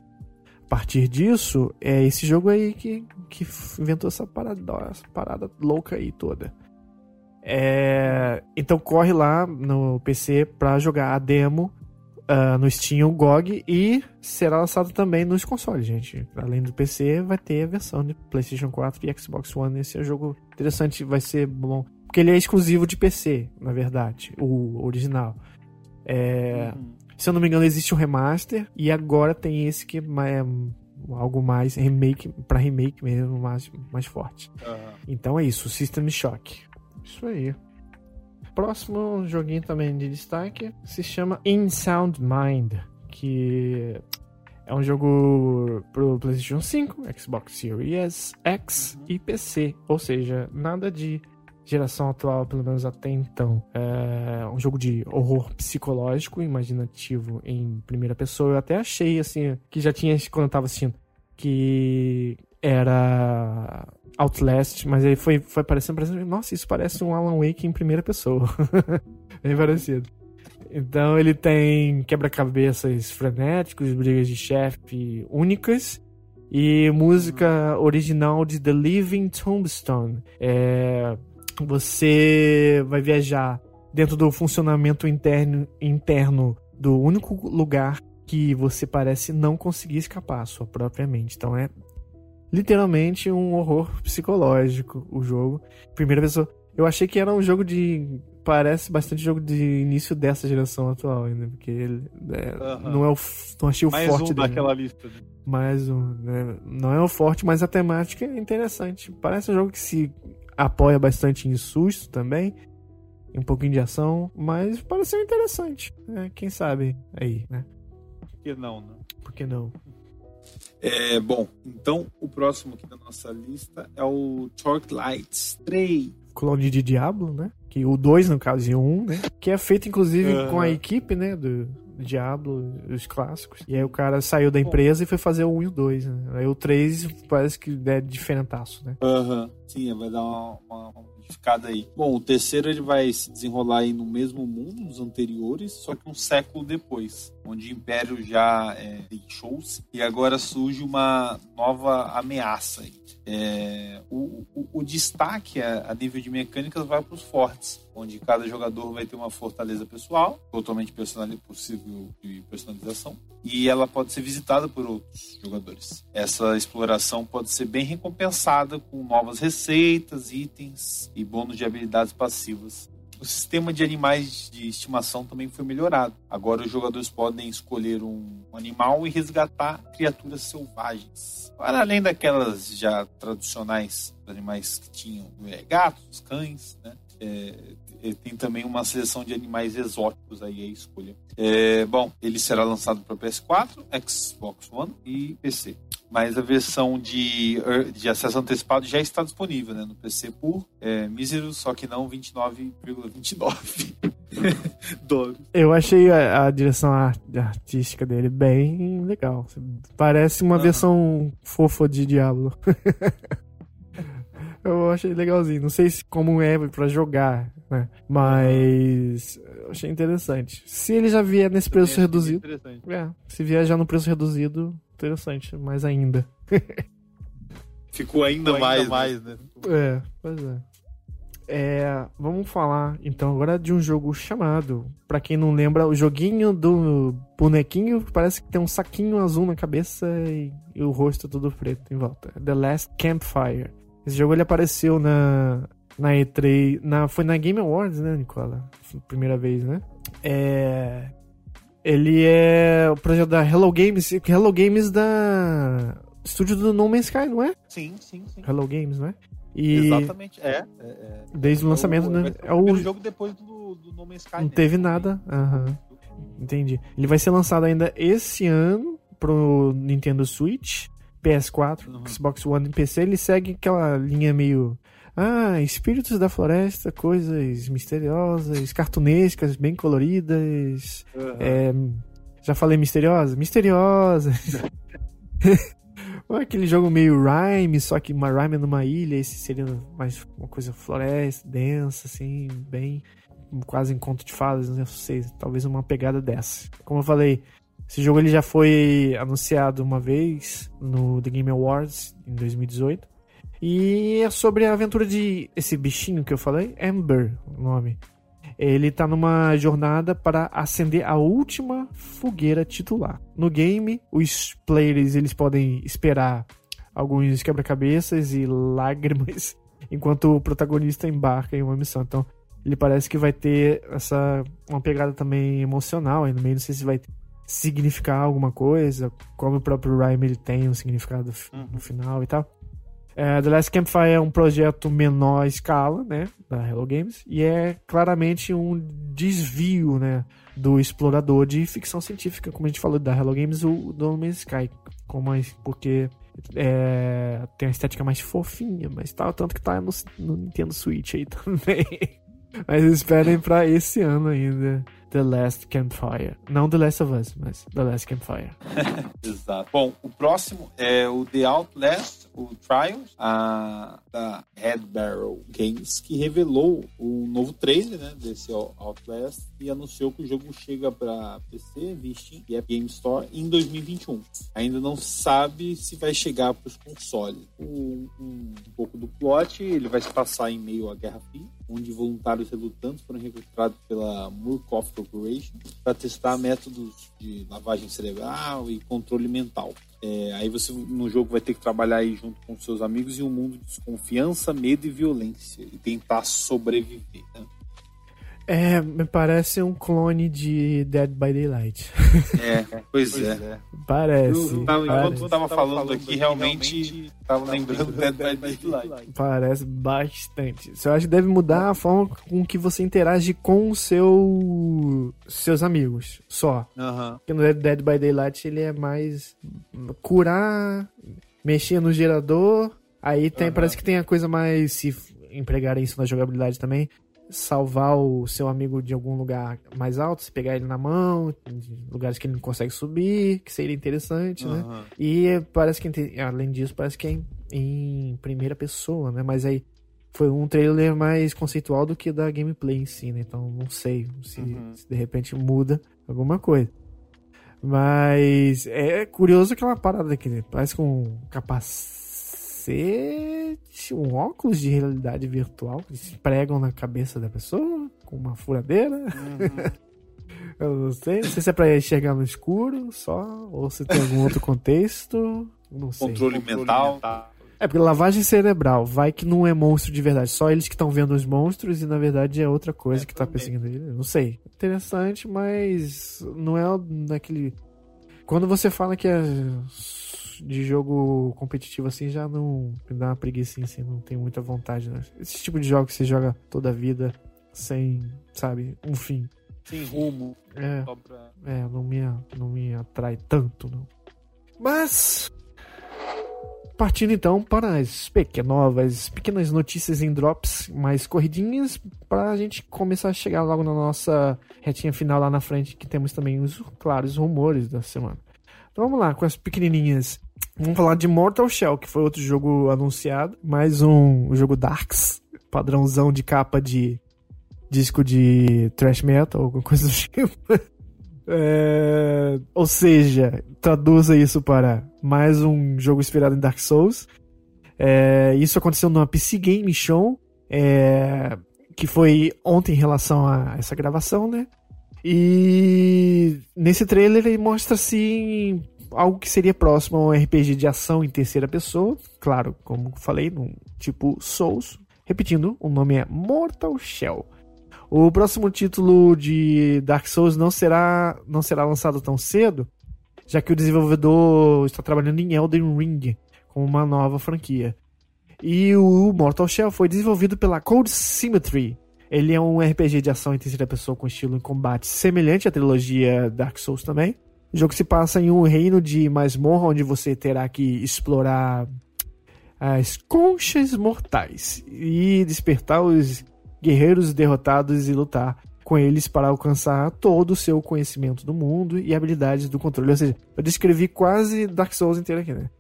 a partir disso, é esse jogo aí que, que inventou essa parada, essa parada louca aí toda. É, então corre lá no PC para jogar a demo uh, no Steam ou GOG e será lançado também nos consoles, gente. Além do PC, vai ter a versão de PlayStation 4 e Xbox One. Esse é um jogo interessante, vai ser bom porque ele é exclusivo de PC, na verdade, o original. É, uhum. Se eu não me engano, existe um remaster e agora tem esse que é algo mais remake para remake mesmo, mais, mais forte. Uhum. Então é isso, System Shock. Isso aí. Próximo joguinho também de destaque se chama In Sound Mind, que é um jogo pro PlayStation 5, Xbox Series X uhum. e PC, ou seja, nada de geração atual, pelo menos até então, é um jogo de horror psicológico, imaginativo em primeira pessoa. Eu até achei, assim, que já tinha, quando eu tava assistindo, que era Outlast, mas aí foi, foi parecendo, parecendo, nossa, isso parece um Alan Wake em primeira pessoa. <laughs> Bem parecido. Então ele tem quebra-cabeças frenéticos, brigas de chefe únicas e música original de The Living Tombstone. É, você vai viajar dentro do funcionamento interno, interno do único lugar que você parece não conseguir escapar, sua própria mente. Então é literalmente um horror psicológico o jogo. Primeira pessoa. Eu achei que era um jogo de. Parece bastante jogo de início dessa geração atual ainda, porque ele é, não é o. Não achei o Mais forte um dele. daquela lista. Né? Mais um. Né? Não é o forte, mas a temática é interessante. Parece um jogo que se apoia bastante em susto também. Um pouquinho de ação, mas pareceu interessante. Né? Quem sabe aí, né? Por que não, né? Por que não? É, bom, então o próximo aqui da nossa lista é o Torque Lights 3. Clone de Diablo, né? Que o 2, no caso, e o 1, né? Que é feito, inclusive, Aham. com a equipe, né? Do Diablo, os clássicos. E aí o cara saiu da empresa e foi fazer o 1 e o 2, né? Aí o 3 parece que é diferentaço, né? Aham. Sim, vai dar uma, uma, uma modificada aí. Bom, o terceiro ele vai se desenrolar aí no mesmo mundo dos anteriores, só que um século depois, onde o Império já é, deixou-se e agora surge uma nova ameaça. É, o, o, o destaque a, a nível de mecânicas vai para os fortes, onde cada jogador vai ter uma fortaleza pessoal, totalmente possível de personalização, e ela pode ser visitada por outros jogadores. Essa exploração pode ser bem recompensada com novas receitas, itens e bônus de habilidades passivas. O sistema de animais de estimação também foi melhorado. Agora os jogadores podem escolher um animal e resgatar criaturas selvagens. Para além daquelas já tradicionais animais que tinham é, gatos, cães, né? É, é, tem também uma seleção de animais exóticos aí a escolha. É, bom, ele será lançado para PS4, Xbox One e PC. Mas a versão de, er, de acesso antecipado já está disponível né, no PC por é, míseros, só que não 29,29 <laughs> dólares. Eu achei a, a direção art- artística dele bem legal. Parece uma versão fofa de Diablo. <laughs> eu achei legalzinho. Não sei se como é pra jogar, né? Mas eu achei interessante. Se ele já vier nesse preço reduzido, Interessante. é, se vier já no preço reduzido, interessante, mais ainda. <laughs> Ficou ainda, Ficou ainda mais, né? É, pois é. É, vamos falar então agora de um jogo chamado, pra quem não lembra, o joguinho do bonequinho que parece que tem um saquinho azul na cabeça e, e o rosto todo preto em volta. The Last Campfire. Esse jogo ele apareceu na na E3, na foi na Game Awards, né, Nicola? Primeira vez, né? É ele é o projeto da Hello Games, Hello Games da estúdio do No Man's Sky, não é? Sim, sim, sim. Hello Games, não é? E Exatamente. É. é, é. desde o lançamento, o, né? vai ser É o o primeiro jogo depois do, do No Man's Sky. Não né? teve nada, aham. Entendi. Ele vai ser lançado ainda esse ano pro Nintendo Switch, PS4, Uhum. Xbox One e PC. Ele segue aquela linha meio. Ah, espíritos da floresta, coisas misteriosas, cartunescas, bem coloridas. Aham. É, já falei misteriosa? Misteriosa. <laughs> Ou aquele jogo meio Rhyme, só que uma Rhyme numa ilha, esse seria mais uma coisa floresta, densa, assim, bem. Quase em conto de fadas, não sei, talvez uma pegada dessa. Como eu falei, esse jogo ele já foi anunciado uma vez no The Game Awards em 2018. E é sobre a aventura de esse bichinho que eu falei, Amber, o nome. Ele tá numa jornada para acender a última fogueira titular. No game, os players eles podem esperar alguns quebra-cabeças e lágrimas <laughs> enquanto o protagonista embarca em uma missão. Então, ele parece que vai ter essa uma pegada também emocional aí no meio, não sei se vai significar alguma coisa, como o próprio Rhyme ele tem um significado f- Uhum. no final e tal. É, The Last Campfire é um projeto menor escala, né, da Hello Games, e é claramente um desvio, né, do explorador de ficção científica, como a gente falou da Hello Games, o No Man's Sky, como a- porque é, tem uma estética mais fofinha, mas tal, tanto que tá no, no Nintendo Switch aí <laughs> também. mas esperem pra esse ano ainda. The Last Campfire. Não The Last of Us, mas The Last Campfire. <laughs> Exato. Bom, o próximo é o The Outlast, o Trials, a, da Red Barrel Games, que revelou o novo trailer né, desse Outlast e anunciou que o jogo chega para PC, Steam e App Game Store em 2021. Ainda não sabe se vai chegar para os consoles. Um, um, um pouco do plot, ele vai se passar em meio à Guerra Fria, onde voluntários relutantes foram recrutados pela Murkoff Corporation para testar métodos de lavagem cerebral e controle mental. É, aí você no jogo vai ter que trabalhar aí junto com seus amigos em um mundo de desconfiança, medo e violência e tentar sobreviver. Né? É, me parece um clone de Dead by Daylight. <laughs> É, pois, pois é. é. Parece. Eu, tava, parece. Enquanto eu tava falando, aqui, realmente tava lembrando Dead by Daylight. Parece bastante. Eu acho que deve mudar a forma com que você interage com o seu seus amigos, só. Uhum. Porque no Dead by Daylight ele é mais curar, mexer no gerador, aí tem, uhum. parece que tem a coisa mais se empregarem isso na jogabilidade também, salvar o seu amigo de algum lugar mais alto, se pegar ele na mão, lugares que ele não consegue subir, que seria interessante, uhum. né? E parece que, além disso, parece que é em, em, primeira pessoa, né? Mas aí foi um trailer mais conceitual do que da gameplay em si, né? Então não sei se, uhum. se de repente muda alguma coisa. Mas é curioso aquela parada aqui, né? Parece com um capacete capacete, um óculos de realidade virtual que se pregam na cabeça da pessoa com uma furadeira. Uhum. <laughs> Eu não sei, não sei se é pra enxergar no escuro só, ou se tem algum outro contexto. Não sei. Controle, Controle mental. mental. É, porque lavagem cerebral, vai que não é monstro de verdade, só eles que estão vendo os monstros e na verdade é outra coisa é, que tá perseguindo ele. Não sei. Interessante, mas não é naquele. Quando você fala que é de jogo competitivo assim já não me dá uma preguiça assim, não tenho muita vontade, né? Esse tipo de jogo que você joga toda a vida sem, sabe, um fim. Sem rumo. É, é não, me, não me atrai tanto, não. Mas. Partindo então para as pequenovas, pequenas notícias em drops mais corridinhas, para a gente começar a chegar logo na nossa retinha final lá na frente, que temos também os claros rumores da semana. Então vamos lá, com as pequenininhas. Vamos falar de Mortal Shell, que foi outro jogo anunciado. Mais um jogo Darks, padrãozão de capa de disco de thrash metal, alguma coisa do <laughs> tipo. É... Ou seja, traduza isso para mais um jogo inspirado em Dark Souls. É... Isso aconteceu numa PC Game Show, é... que foi ontem em relação a essa gravação, né? E nesse trailer ele mostra assim algo que seria próximo a um RPG de ação em terceira pessoa, claro, como falei, num tipo Souls. Repetindo, o nome é Mortal Shell. O próximo título de Dark Souls não será, não será lançado tão cedo, já que o desenvolvedor está trabalhando em Elden Ring, com uma nova franquia. E o Mortal Shell foi desenvolvido pela Cold Symmetry. Ele é um RPG de ação em terceira pessoa com estilo em combate semelhante à trilogia Dark Souls também. O jogo se passa em um reino de masmorra onde você terá que explorar as conchas mortais e despertar os guerreiros derrotados e lutar com eles para alcançar todo o seu conhecimento do mundo e habilidades do controle. Ou seja, eu descrevi quase Dark Souls inteiro aqui, né?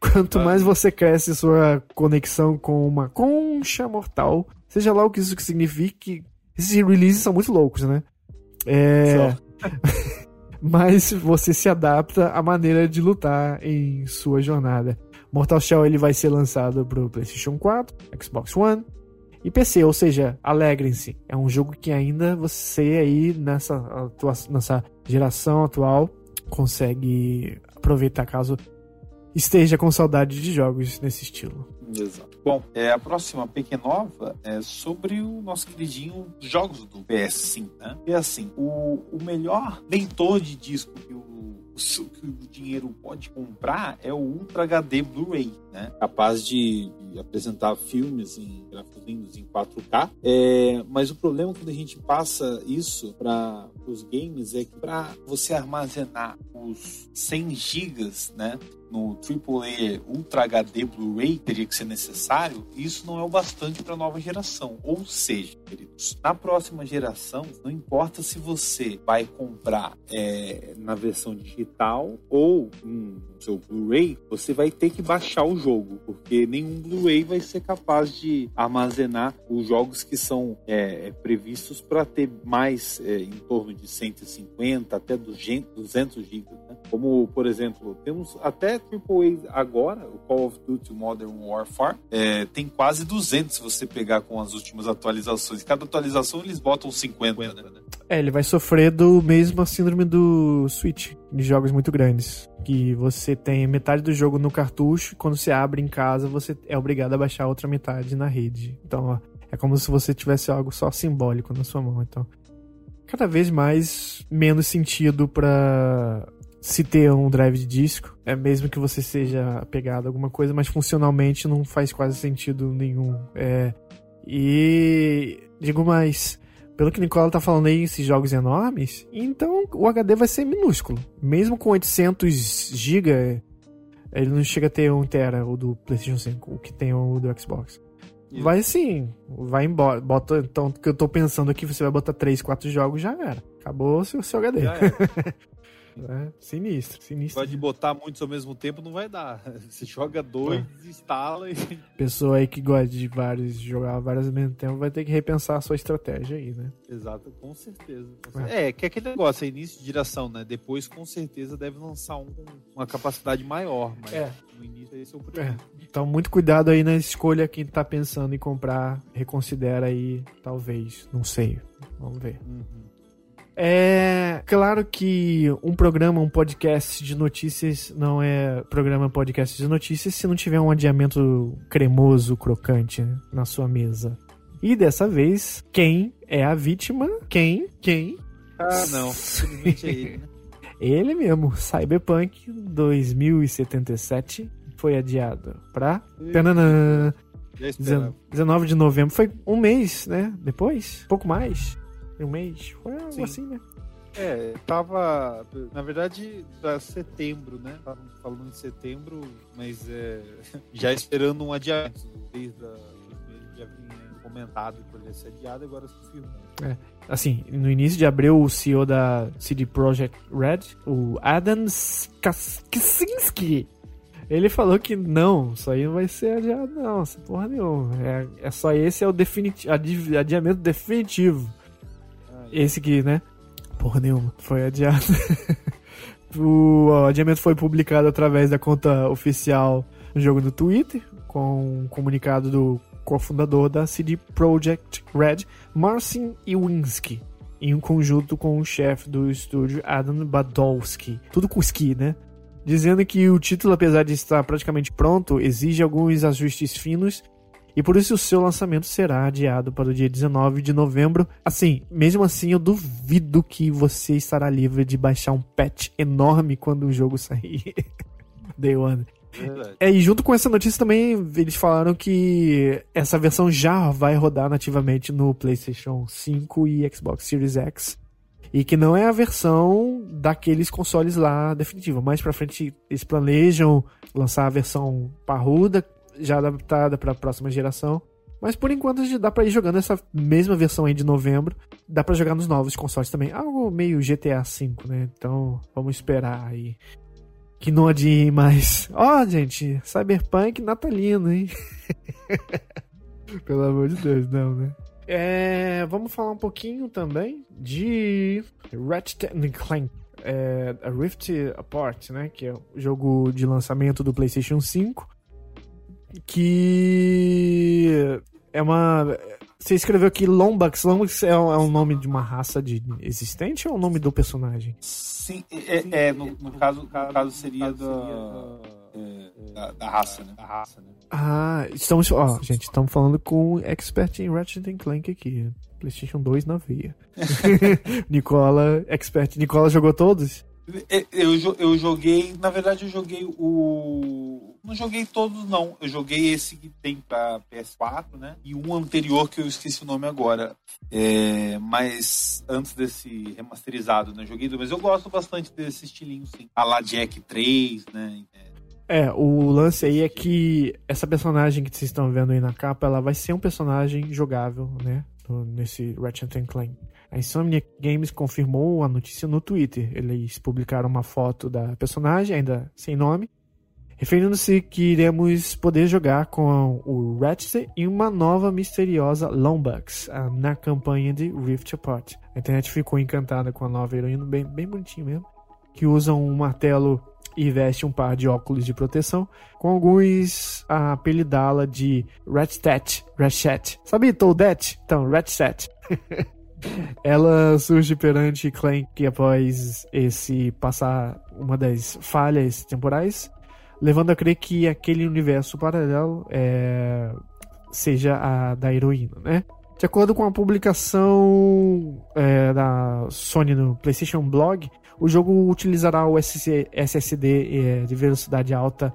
Quanto mais você cresce sua conexão com uma concha mortal, seja lá o que isso signifique, esses releases são muito loucos, né? É. <laughs> mas você se adapta à maneira de lutar em sua jornada. Mortal Shell ele vai ser lançado para o PlayStation 4, Xbox One e PC, ou seja, alegrem-se. É um jogo que ainda você aí nessa, atua nessa geração atual consegue aproveitar caso esteja com saudade de jogos nesse estilo. Exato. Bom, é, a próxima Pequenova é sobre o nosso queridinho jogos do PS5, né? E assim, o, o melhor leitor de disco que o que o dinheiro pode comprar é o Ultra HD Blu-ray, né? Capaz de, de, apresentar filmes em gráficos lindos em 4K. É, mas o problema quando a gente passa isso para os games é que para você armazenar os 100 gigas, né? No AAA Ultra HD Blu-ray teria que ser necessário, isso não é o bastante para a nova geração. Ou seja, queridos, na próxima geração, não importa se você vai comprar é, na versão digital ou no seu Blu-ray, você vai ter que baixar o jogo, porque nenhum Blu-ray vai ser capaz de armazenar os jogos que são é, previstos para ter mais é, em torno de 150 até 200 GB. Né? Como, por exemplo, temos até AAA agora, o Call of Duty Modern Warfare, é, tem quase 200 se você pegar com as últimas atualizações. Cada atualização eles botam 50, 50 né? É, ele vai sofrer do mesmo síndrome do Switch, de jogos muito grandes. Que você tem metade do jogo no cartucho, quando você abre em casa, você é obrigado a baixar a outra metade na rede. Então, ó, é como se você tivesse algo só simbólico na sua mão. Então, cada vez mais menos sentido para se ter um drive de disco, é mesmo que você seja apegado a alguma coisa, mas funcionalmente não faz quase sentido nenhum. É, e digo mais, pelo que o Nicola tá falando aí, esses jogos enormes, então o HD vai ser minúsculo. Mesmo com 800 GB, ele não chega a ter 1 tera o do PlayStation 5, o que tem o do Xbox. Vai sim, vai embora. Bota, então, o que eu tô pensando aqui, você vai botar 3, 4 jogos, já era. Acabou o seu, seu HD. Já era. <laughs> É, sinistro, sinistro. Pode botar muitos ao mesmo tempo, não vai dar. <laughs> Você joga dois, é. instala e. <laughs> Pessoa aí que gosta de vários, jogar vários ao mesmo tempo, vai ter que repensar a sua estratégia aí, né? Exato, com certeza. Com certeza. É. é, que é aquele negócio, é início de geração, né? Depois, com certeza, deve lançar um com uma capacidade maior, mas é. no início esse é o primeiro. É. Então, muito cuidado aí na escolha. Quem tá pensando em comprar, reconsidera aí, talvez. Não sei. Vamos ver. Uhum. É claro que um programa, um podcast de notícias não é programa podcast de notícias se não tiver um adiamento cremoso, crocante na sua mesa. E dessa vez, quem é a vítima? Quem? Quem? Ah, não. <laughs> Simplesmente é ele, né? Ele mesmo, Cyberpunk 2077 foi adiado pra. Tananã, 19 de novembro. Foi um mês, né? Depois? Pouco mais um mês. Foi algo Sim. assim, né? É, tava. Na verdade, pra setembro, né? Tava falando de setembro, mas é, <laughs> já esperando um adiamento. Desde a, já vinha comentado que ele ia ser adiado, agora se confirmou. É. Assim, no início de abril, o CEO da CD Projekt Red, o Adam Kaczynski, ele falou que não, isso aí não vai ser adiado, não, essa porra nenhuma. É, é só esse é o definitivo, adiamento definitivo. Esse aqui, né? Porra nenhuma. Foi adiado. <laughs> o adiamento foi publicado através da conta oficial do jogo no Twitter, com um comunicado do cofundador da CD Projekt Red, Marcin Iwinski, em um conjunto com o chefe do estúdio Adam Badowski. Tudo com ski, né? Dizendo que o título, apesar de estar praticamente pronto, exige alguns ajustes finos e por isso o seu lançamento será adiado para o dia 19 de novembro. Assim, mesmo assim, eu duvido que você estará livre de baixar um patch enorme quando o jogo sair. <laughs> Day One. É, e junto com essa notícia também, eles falaram que essa versão já vai rodar nativamente no PlayStation 5 e Xbox Series X. E que não é a versão daqueles consoles lá definitiva. Mais pra frente, eles planejam lançar a versão parruda, já adaptada para a próxima geração. Mas por enquanto dá para ir jogando essa mesma versão aí de novembro. Dá para jogar nos novos consoles também. Algo meio GTA V, né? Então vamos esperar aí. Que não adie mais. <laughs> Ó, oh, gente, Cyberpunk natalino, hein? <laughs> Pelo amor de Deus, não, né? É, vamos falar um pouquinho também de Ratchet Clank. É, a Rift Apart, né? Que é o jogo de lançamento do PlayStation 5 que é uma. Você escreveu aqui Lombax. Lombax é um, é um nome de uma raça de existente ou é o nome do personagem? Sim, é, é no, no, caso, no caso seria da, é, da, da, raça, né? Da raça, né? Ah, estamos. Ó, gente, estamos falando com um expert em Ratchet Clank aqui. PlayStation 2 na veia. <laughs> Nicola, expert. Nicola jogou todos? É, eu, eu joguei, na verdade, eu joguei o. Não joguei todos, não. Eu joguei esse que tem pra PS4, né? E um anterior que eu esqueci o nome agora. É, mas antes desse remasterizado, né? Joguei, mas eu gosto bastante desse estilinho, sim. A la Jack 3, né? É, É, o lance aí é que essa personagem que vocês estão vendo aí na capa, ela vai ser um personagem jogável, né? Nesse Ratchet Clank. A Insomniac Games confirmou a notícia no Twitter. Eles publicaram uma foto da personagem, ainda sem nome, referindo-se que iremos poder jogar com o Ratchet e uma nova misteriosa Lombax na campanha de Rift Apart. A internet ficou encantada com a nova heroína, bem, bem bonitinho mesmo, que usa um martelo e veste um par de óculos de proteção, com alguns a apelidá-la de Ratchet, Ratchet. Sabe Toadette? Então, Ratchet. <laughs> Ela surge perante Clank após esse passar uma das falhas temporais, levando a crer que aquele universo paralelo é, seja a da heroína, né? De acordo com a publicação é, da Sony no PlayStation Blog, o jogo utilizará o SSD é, de velocidade alta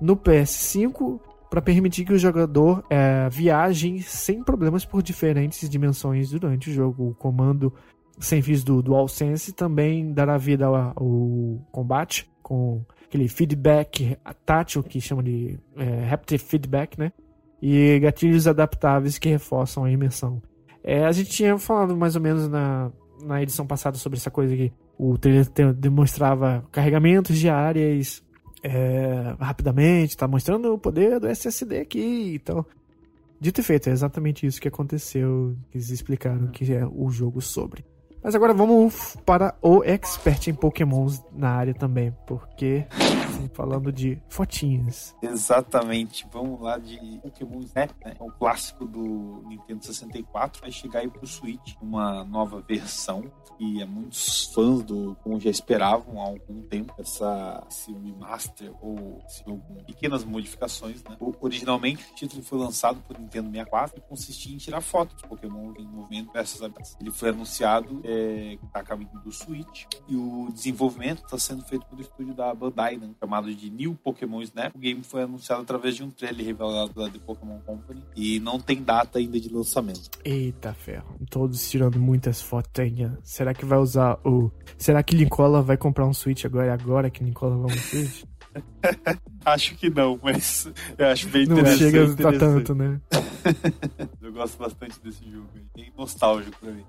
no PS5 para permitir que o jogador é, viaje sem problemas por diferentes dimensões durante o jogo. O comando sem fios do DualSense também dará vida ao, ao combate com aquele feedback tátil que chama de é, haptic feedback, né? E gatilhos adaptáveis que reforçam a imersão. É, a gente tinha falado mais ou menos na, na edição passada sobre essa coisa que o trailer demonstrava carregamentos de áreas é, rapidamente, tá mostrando o poder do SSD aqui. Então, dito e feito, é exatamente isso que aconteceu. Eles explicaram que é o jogo sobre. Mas agora vamos para o expert em Pokémons na área também, porque assim, falando de fotinhas. Exatamente, vamos lá de Pokémon Snap, né? É um clássico do Nintendo 64, vai chegar aí pro Switch, uma nova versão que é muitos fãs do como já esperavam há algum tempo essa esse remaster ou se pequenas modificações, né? Originalmente o título foi lançado por Nintendo 64 e consistia em tirar fotos de Pokémon em movimento versus Ele foi anunciado é, tá a caminho do Switch e o desenvolvimento está sendo feito pelo estúdio da Bandai, né? chamado de New Pokémon Snap. O game foi anunciado através de um trailer revelado da The Pokémon Company e não tem data ainda de lançamento. Eita ferro, todos tirando muitas fotinhas. Será que vai usar o. Será que Nicola vai comprar um Switch agora? Agora que Nicola vai um Switch? <laughs> acho que não, mas eu acho bem não interessante. Não chega pra tanto, né? <laughs> eu gosto bastante desse jogo, bem nostálgico pra mim.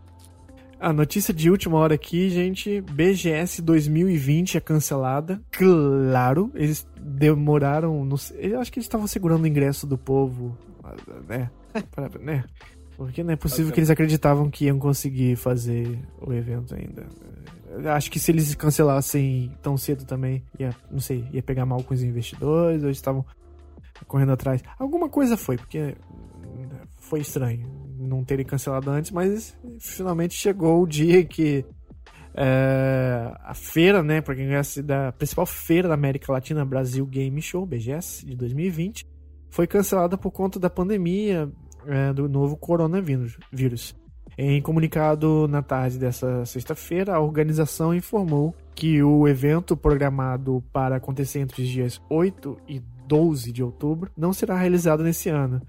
A notícia de última hora aqui, gente, BGS 2020 é cancelada. Claro, eles demoraram, sei, eu acho que eles estavam segurando o ingresso do povo, né? <laughs> Pra, né? Porque não é possível que eles acreditavam que iam conseguir fazer o evento ainda. Acho que se eles cancelassem tão cedo também, ia, não sei, ia pegar mal com os investidores, ou eles estavam correndo atrás. Alguma coisa foi, porque foi estranho não terem cancelado antes, mas finalmente chegou o dia que é, a feira, né, para quem conhece da principal feira da América Latina, Brasil Game Show, BGS, de 2020, foi cancelada por conta da pandemia é, do novo coronavírus. Vírus. Em comunicado na tarde dessa sexta-feira, a organização informou que o evento programado para acontecer entre os dias 8 e 12 de outubro não será realizado nesse ano.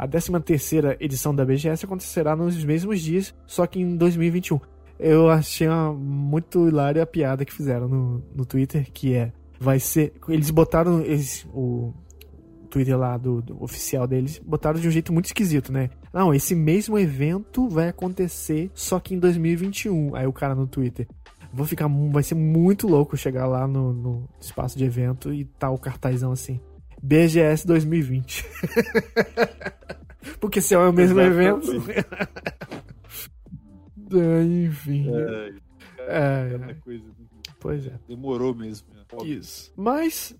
A 13ª edição da BGS acontecerá nos mesmos dias, só que em 2021. Eu achei muito hilária a piada que fizeram no, no Twitter, que é vai ser. Eles botaram. Eles, o, Twitter lá do, do, oficial deles, botaram de um jeito muito esquisito, né? Não, esse mesmo evento vai acontecer só que em 2021. Aí o cara no Twitter. Vou ficar. Vai ser muito louco chegar lá no, no espaço de evento e tá o cartazão assim. BGS 2020. <laughs> Porque se é o mesmo evento. é, <laughs> enfim. É, é, é, coisa. Pois é. Demorou mesmo. Né? Isso. Mas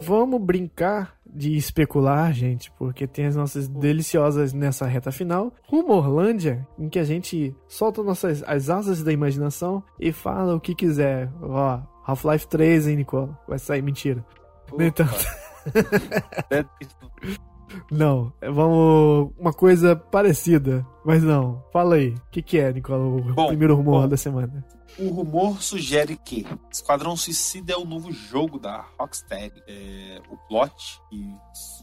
Vamos brincar de especular, gente, porque tem as nossas deliciosas nessa reta final. Rumorlândia, em que a gente solta nossas as asas da imaginação e fala o que quiser. Ó, Half-Life 3, hein, Nicola? Vai sair mentira. Opa. Nem tanto. <laughs> não, vamos. Uma coisa parecida, mas não. Fala aí. O que, que é, Nicola? O bom, primeiro rumor bom. da semana. O rumor sugere que Esquadrão Suicida é o novo jogo da Rocksteady. É, o plot que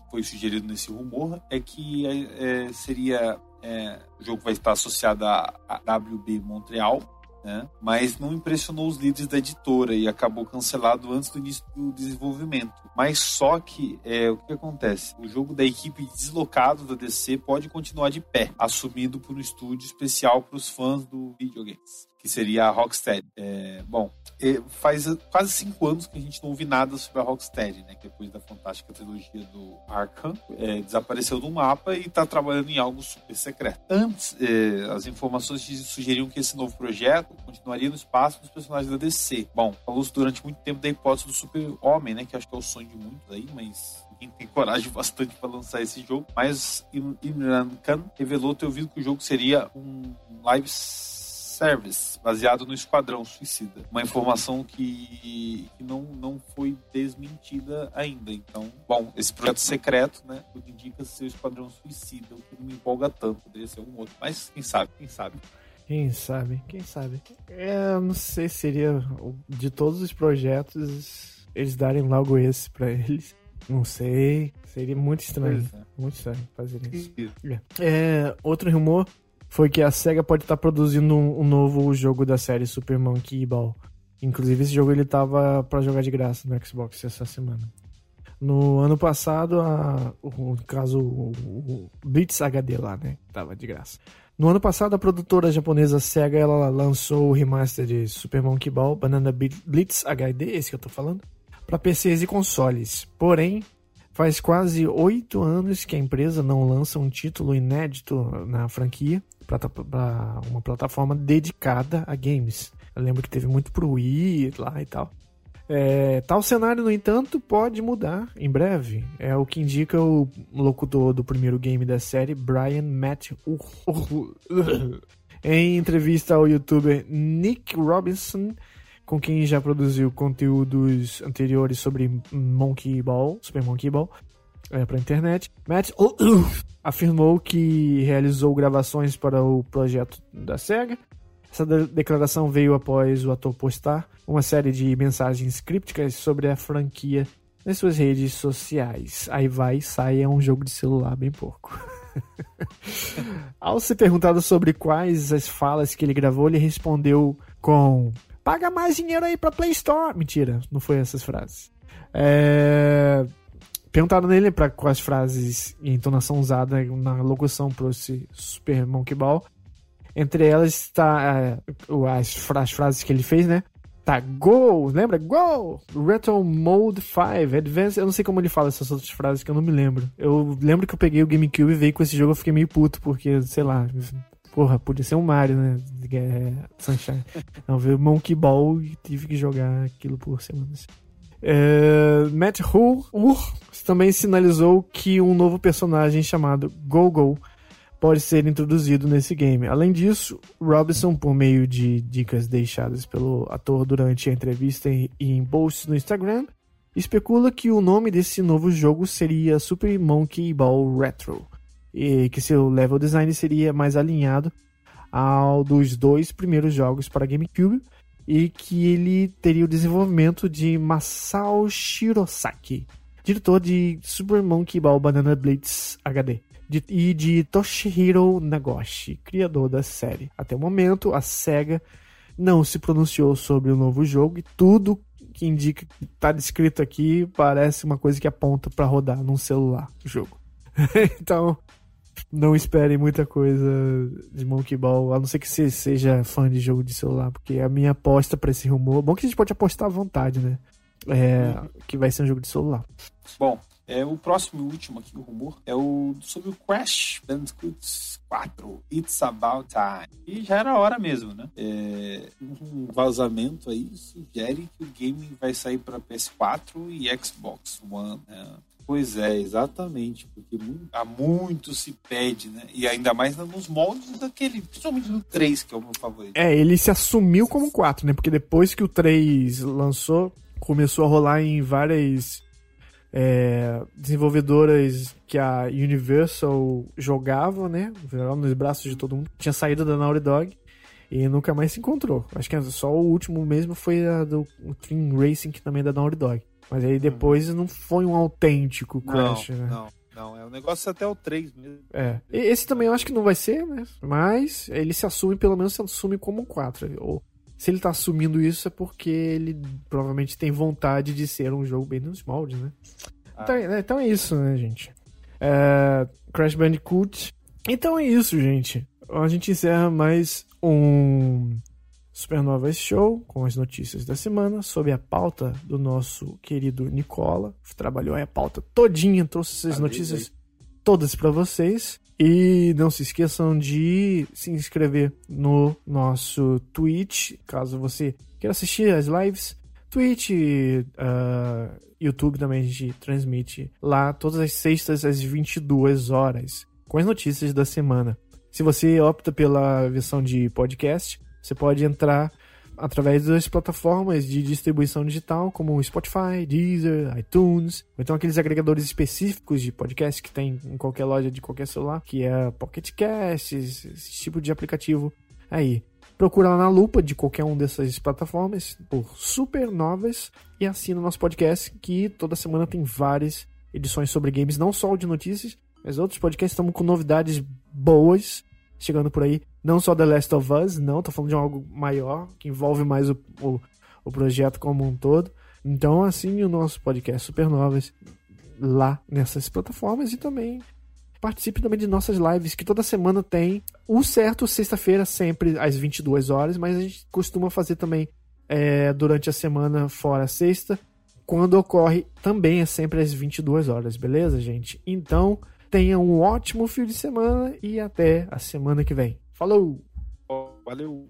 foi sugerido nesse rumor é que é, seria é, o jogo vai estar associado à WB Montreal né? mas não impressionou os líderes da editora e acabou cancelado antes do início do desenvolvimento. Mas só que é, o que acontece? O jogo da equipe deslocado da DC pode continuar de pé, assumido por um estúdio especial para os fãs do videogames que seria a Rocksteady. É, bom, faz quase cinco anos que a gente não ouve nada sobre a Rocksteady, né? Que depois da fantástica trilogia do Arkham, é, desapareceu do mapa e está trabalhando em algo super secreto. Antes, é, as informações sugeriam que esse novo projeto continuaria no espaço dos personagens da DC. Bom, falou-se durante muito tempo da hipótese do Super-Homem, né? Que acho que é o sonho de muitos aí, mas tem coragem <laughs> bastante para lançar esse jogo. Mas Imran Khan revelou ter ouvido que o jogo seria um live Service, baseado no Esquadrão Suicida. Uma informação que, que não, não foi desmentida ainda. Então, bom, esse projeto secreto, né, indica ser o Esquadrão Suicida, o que não me empolga tanto. Poderia ser um outro, mas quem sabe, quem sabe. Quem sabe, quem sabe. É, não sei se seria de todos os projetos eles darem logo esse para eles. Não sei. Seria muito estranho. É. Muito estranho fazer isso. É. é, outro rumor foi que a SEGA pode estar tá produzindo um, um, novo jogo da série Super Monkey Ball. Inclusive, esse jogo ele tava para jogar de graça no Xbox essa semana. No ano passado, a, o, no caso, o, o Blitz HD lá, né? Tava de graça. No ano passado, a produtora japonesa SEGA ela lançou o remaster de Super Monkey Ball Banana Blitz HD, esse que eu tô falando, para PCs e consoles. Porém, faz quase oito anos que a empresa não lança um título inédito na franquia para uma plataforma dedicada a games. Eu lembro que teve muito pro Wii lá e tal. É, tal cenário, no entanto, pode mudar em breve. É o que indica o locutor do primeiro game da série, Brian Matt. em entrevista ao youtuber Nick Robinson, com quem já produziu conteúdos anteriores sobre Monkey Ball, Super Monkey Ball, é, para internet. Matt <coughs> afirmou que realizou gravações para o projeto da SEGA. Essa de declaração veio após o ator postar uma série de mensagens crípticas sobre a franquia nas suas redes sociais. Aí vai e sai é um jogo de celular bem pouco. <laughs> Ao ser perguntado sobre quais as falas que ele gravou, ele respondeu com paga mais dinheiro aí pra Play Store. Mentira, não foi essas frases. É... Perguntaram nele para quais frases e entonação usada na locução para esse Super Monkey Ball. Entre elas está é, as, as, frases que ele fez, né? Tá, Go! Lembra? Go! Retro Mode 5, Advance. Eu não sei como ele fala essas outras frases que eu não me lembro. Eu lembro que eu peguei o GameCube e veio com esse jogo eu fiquei meio puto, porque, sei lá, porra, podia ser um Mario, né? É, <laughs> Sunshine. Não, veio Monkey Ball e tive que jogar aquilo por semanas. É, Matt Também sinalizou que um novo personagem chamado Gogo pode ser introduzido nesse game. Além disso, Robinson, por meio de dicas deixadas pelo ator durante a entrevista e em posts no Instagram, especula que o nome desse novo jogo seria Super Monkey Ball Retro e que seu level design seria mais alinhado ao dos dois primeiros jogos para GameCube e que ele teria o desenvolvimento de Masao Shirosaki, diretor de Super Monkey Ball Banana Blitz HD, e de Toshihiro Nagoshi, criador da série. Até o momento, a SEGA não se pronunciou sobre o novo jogo e tudo que indica que está descrito aqui parece uma coisa que aponta para rodar num celular o jogo. <laughs> então, não esperem muita coisa de Monkey Ball, a não ser que você seja fã de jogo de celular, porque a minha aposta para esse rumor. Bom que a gente pode apostar à vontade, né? É, que vai ser um jogo de celular. Bom, é, o próximo e último aqui, o rumor, é o sobre o Crash Bandicoot 4, It's About Time. E já era hora mesmo, né? É, um vazamento aí sugere que o game vai sair para PS4 e Xbox One. Né? Pois é, exatamente, porque há muito se pede, né? E ainda mais nos moldes daquele, principalmente do 3, que é o meu favorito. É, ele se assumiu como 4, né? Porque depois que o 3 lançou, começou a rolar em várias é, desenvolvedoras que a Universal jogava, né? Nos braços de todo mundo. Tinha saído da Naughty Dog e nunca mais se encontrou. Acho que só o último mesmo foi a do Team Racing, que também é da Naughty Dog. Mas aí depois não foi um autêntico Crash, não, né? Não, não. É um negócio até o 3 mesmo. É. E esse também eu acho que não vai ser, né? Mas ele se assume, pelo menos se assume como um 4. Ou Se ele tá assumindo isso é porque ele provavelmente tem vontade de ser um jogo bem nos moldes, né? Ah. Então, é, então, é isso, né, gente? É, Crash Bandicoot. Então é isso, gente. A gente encerra mais um Supernovas Show com as notícias da semana sob a pauta do nosso querido Nicola. Trabalhou a pauta todinha, trouxe essas notícias todas para vocês. E não se esqueçam de se inscrever no nosso Twitch, caso você queira assistir as lives. Twitch, uh, YouTube também a gente transmite lá todas as sextas às 22 horas com as notícias da semana. Se você opta pela versão de podcast, você pode entrar através das plataformas de distribuição digital, como Spotify, Deezer, iTunes, ou então aqueles agregadores específicos de podcast que tem em qualquer loja de qualquer celular, que é Pocket Cast, esse tipo de aplicativo aí. Procura lá na lupa de qualquer um dessas plataformas por Supernovas e assina nosso podcast, que toda semana tem várias edições sobre games, não só o de notícias, mas outros podcasts estamos com novidades boas chegando por aí. Não só The Last of Us, não, tô falando de algo maior, que envolve mais o, o, o projeto como um todo. Então, assim, o nosso podcast Supernovas lá nessas plataformas e também participe também de nossas lives, que toda semana tem o certo sexta-feira, sempre às 22 horas, mas a gente costuma fazer também é, durante a semana fora sexta. Quando ocorre, também é sempre às 22 horas, beleza, gente? Então, tenha um ótimo fim de semana e até a semana que vem. Falou! Valeu!